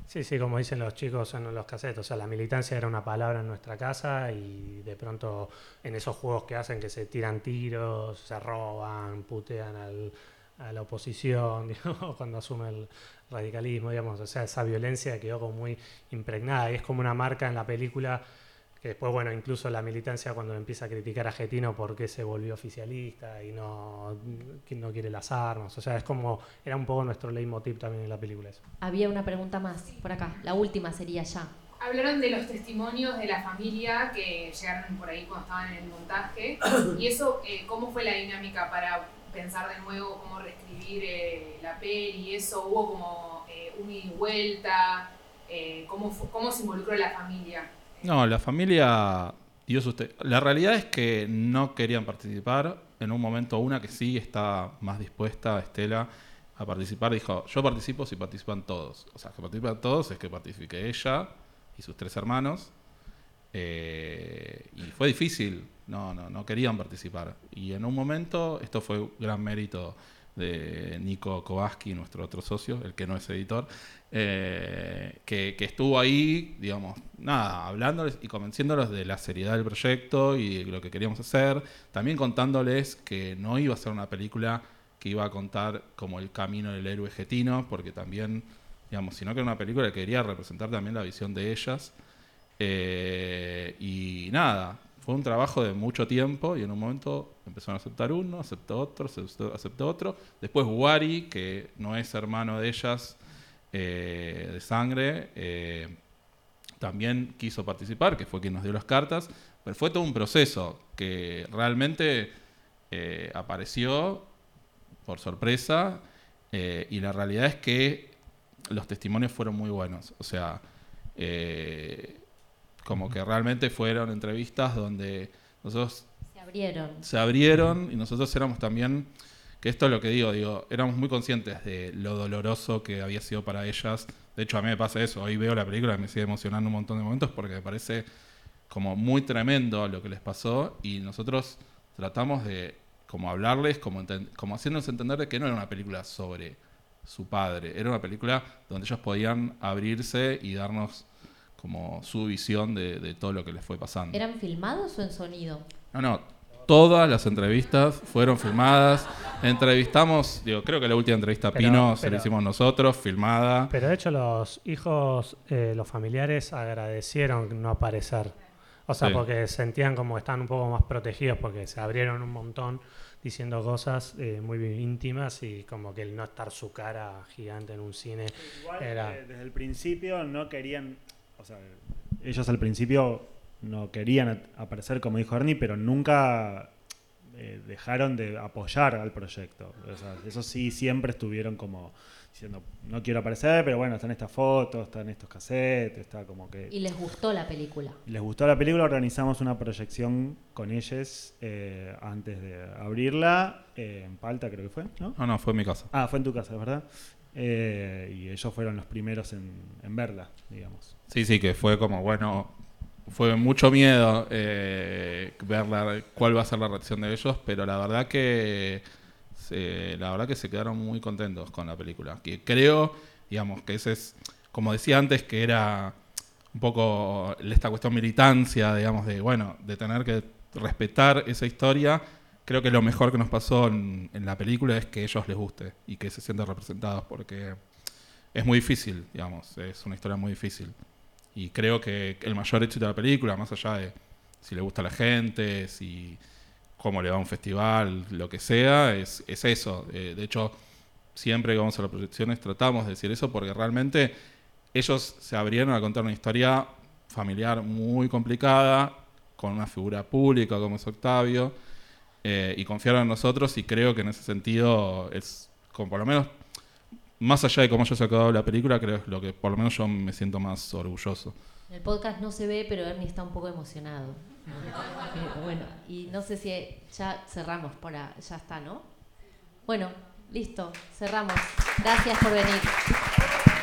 Sí, sí, como dicen los chicos en los cassettes, o sea, la militancia era una palabra en nuestra casa y de pronto en esos juegos que hacen que se tiran tiros, se roban, putean al- a la oposición, digamos, cuando asume el radicalismo, digamos, o sea, esa violencia quedó como muy impregnada y es como una marca en la película que después, bueno, incluso la militancia cuando empieza a criticar a Getino porque se volvió oficialista y no, que no quiere las armas, o sea, es como, era un poco nuestro leitmotiv también en la película eso. Había una pregunta más por acá. La última sería ya. Hablaron de los testimonios de la familia que llegaron por ahí cuando estaban en el montaje. Y eso, eh, ¿cómo fue la dinámica para pensar de nuevo cómo reescribir eh, la peli? ¿Eso hubo como eh, un y vuelta? Eh, ¿cómo, ¿Cómo se involucró la familia? No, la familia dio sus te- La realidad es que no querían participar. En un momento, una que sí está más dispuesta, Estela, a participar, dijo: Yo participo si participan todos. O sea, que participan todos es que participe ella y sus tres hermanos. Eh, y fue difícil, no, no, no querían participar. Y en un momento, esto fue gran mérito de Nico Kovaski, nuestro otro socio, el que no es editor, eh, que, que estuvo ahí, digamos, nada, hablándoles y convenciéndolos de la seriedad del proyecto y de lo que queríamos hacer, también contándoles que no iba a ser una película que iba a contar como el camino del héroe getino, porque también, digamos, sino que era una película que quería representar también la visión de ellas. Eh, y nada, fue un trabajo de mucho tiempo y en un momento empezaron a aceptar uno, aceptó otro, aceptó, otro. Después Wari, que no es hermano de ellas eh, de sangre, eh, también quiso participar, que fue quien nos dio las cartas. Pero fue todo un proceso que realmente eh, apareció por sorpresa y la realidad es que los testimonios fueron muy buenos. O sea, como que realmente fueron entrevistas donde nosotros Se abrieron. se abrieron y nosotros éramos también, que esto es lo que digo, digo, éramos muy conscientes de lo doloroso que había sido para ellas. De hecho, a mí me pasa eso, hoy veo la película y me sigue emocionando un montón de momentos porque me parece como muy tremendo lo que les pasó y nosotros tratamos de como hablarles, como, como haciéndonos entender de que no era una película sobre su padre, era una película donde ellos podían abrirse y darnos como su visión de, de todo lo que les fue pasando. ¿Eran filmados o en sonido? No, no. Todas las entrevistas fueron filmadas. Entrevistamos, digo, creo que la última entrevista a Pero- Pino se pero- la hicimos nosotros, filmada. Pero de hecho los hijos, eh, los familiares agradecieron no aparecer. O sea, Sí. porque sentían como que estaban un poco más protegidos porque se abrieron un montón. diciendo cosas eh, muy íntimas y como que el no estar su cara gigante en un cine Igual, era... eh, desde el principio no querían, o sea, ellos al principio no querían aparecer como dijo Ernie, pero nunca eh, dejaron de apoyar al proyecto. O sea, eso sí, siempre estuvieron como diciendo, no quiero aparecer, pero bueno, están estas fotos, están estos cassettes, está como que... Y les gustó la película. Les gustó la película, organizamos una proyección con ellos eh, antes de abrirla, eh, en Palta creo que fue, ¿no? No, no, fue en mi casa. Ah, fue en tu casa, ¿verdad? Eh, y ellos fueron los primeros en, en verla, digamos. Sí, sí, que fue como, bueno, fue mucho miedo eh, ver la- cuál va a ser la reacción de ellos, pero la verdad que se, la verdad que se quedaron muy contentos con la película. Que creo, digamos, que ese es, como decía antes, que era un poco esta cuestión militancia, digamos, de, bueno, de tener que respetar esa historia. Creo que lo mejor que nos pasó en, en la película es que ellos les guste y que se sientan representados, porque es muy difícil, digamos, es una historia muy difícil. Y creo que el mayor éxito de la película, más allá de si le gusta a la gente, si cómo le va a un festival, lo que sea, es, es eso. Eh, de hecho, siempre que vamos a las proyecciones tratamos de decir eso porque realmente ellos se abrieron a contar una historia familiar muy complicada, con una figura pública como es Octavio, eh, y confiaron en nosotros y creo que en ese sentido es, como por lo menos, más allá de cómo yo he sacado la película, creo que es lo que por lo menos yo me siento más orgulloso. En el podcast no se ve, pero Ernie está un poco emocionado. Bueno, y no sé si ya cerramos por ya está, ¿no? Bueno, listo, cerramos. Gracias por venir.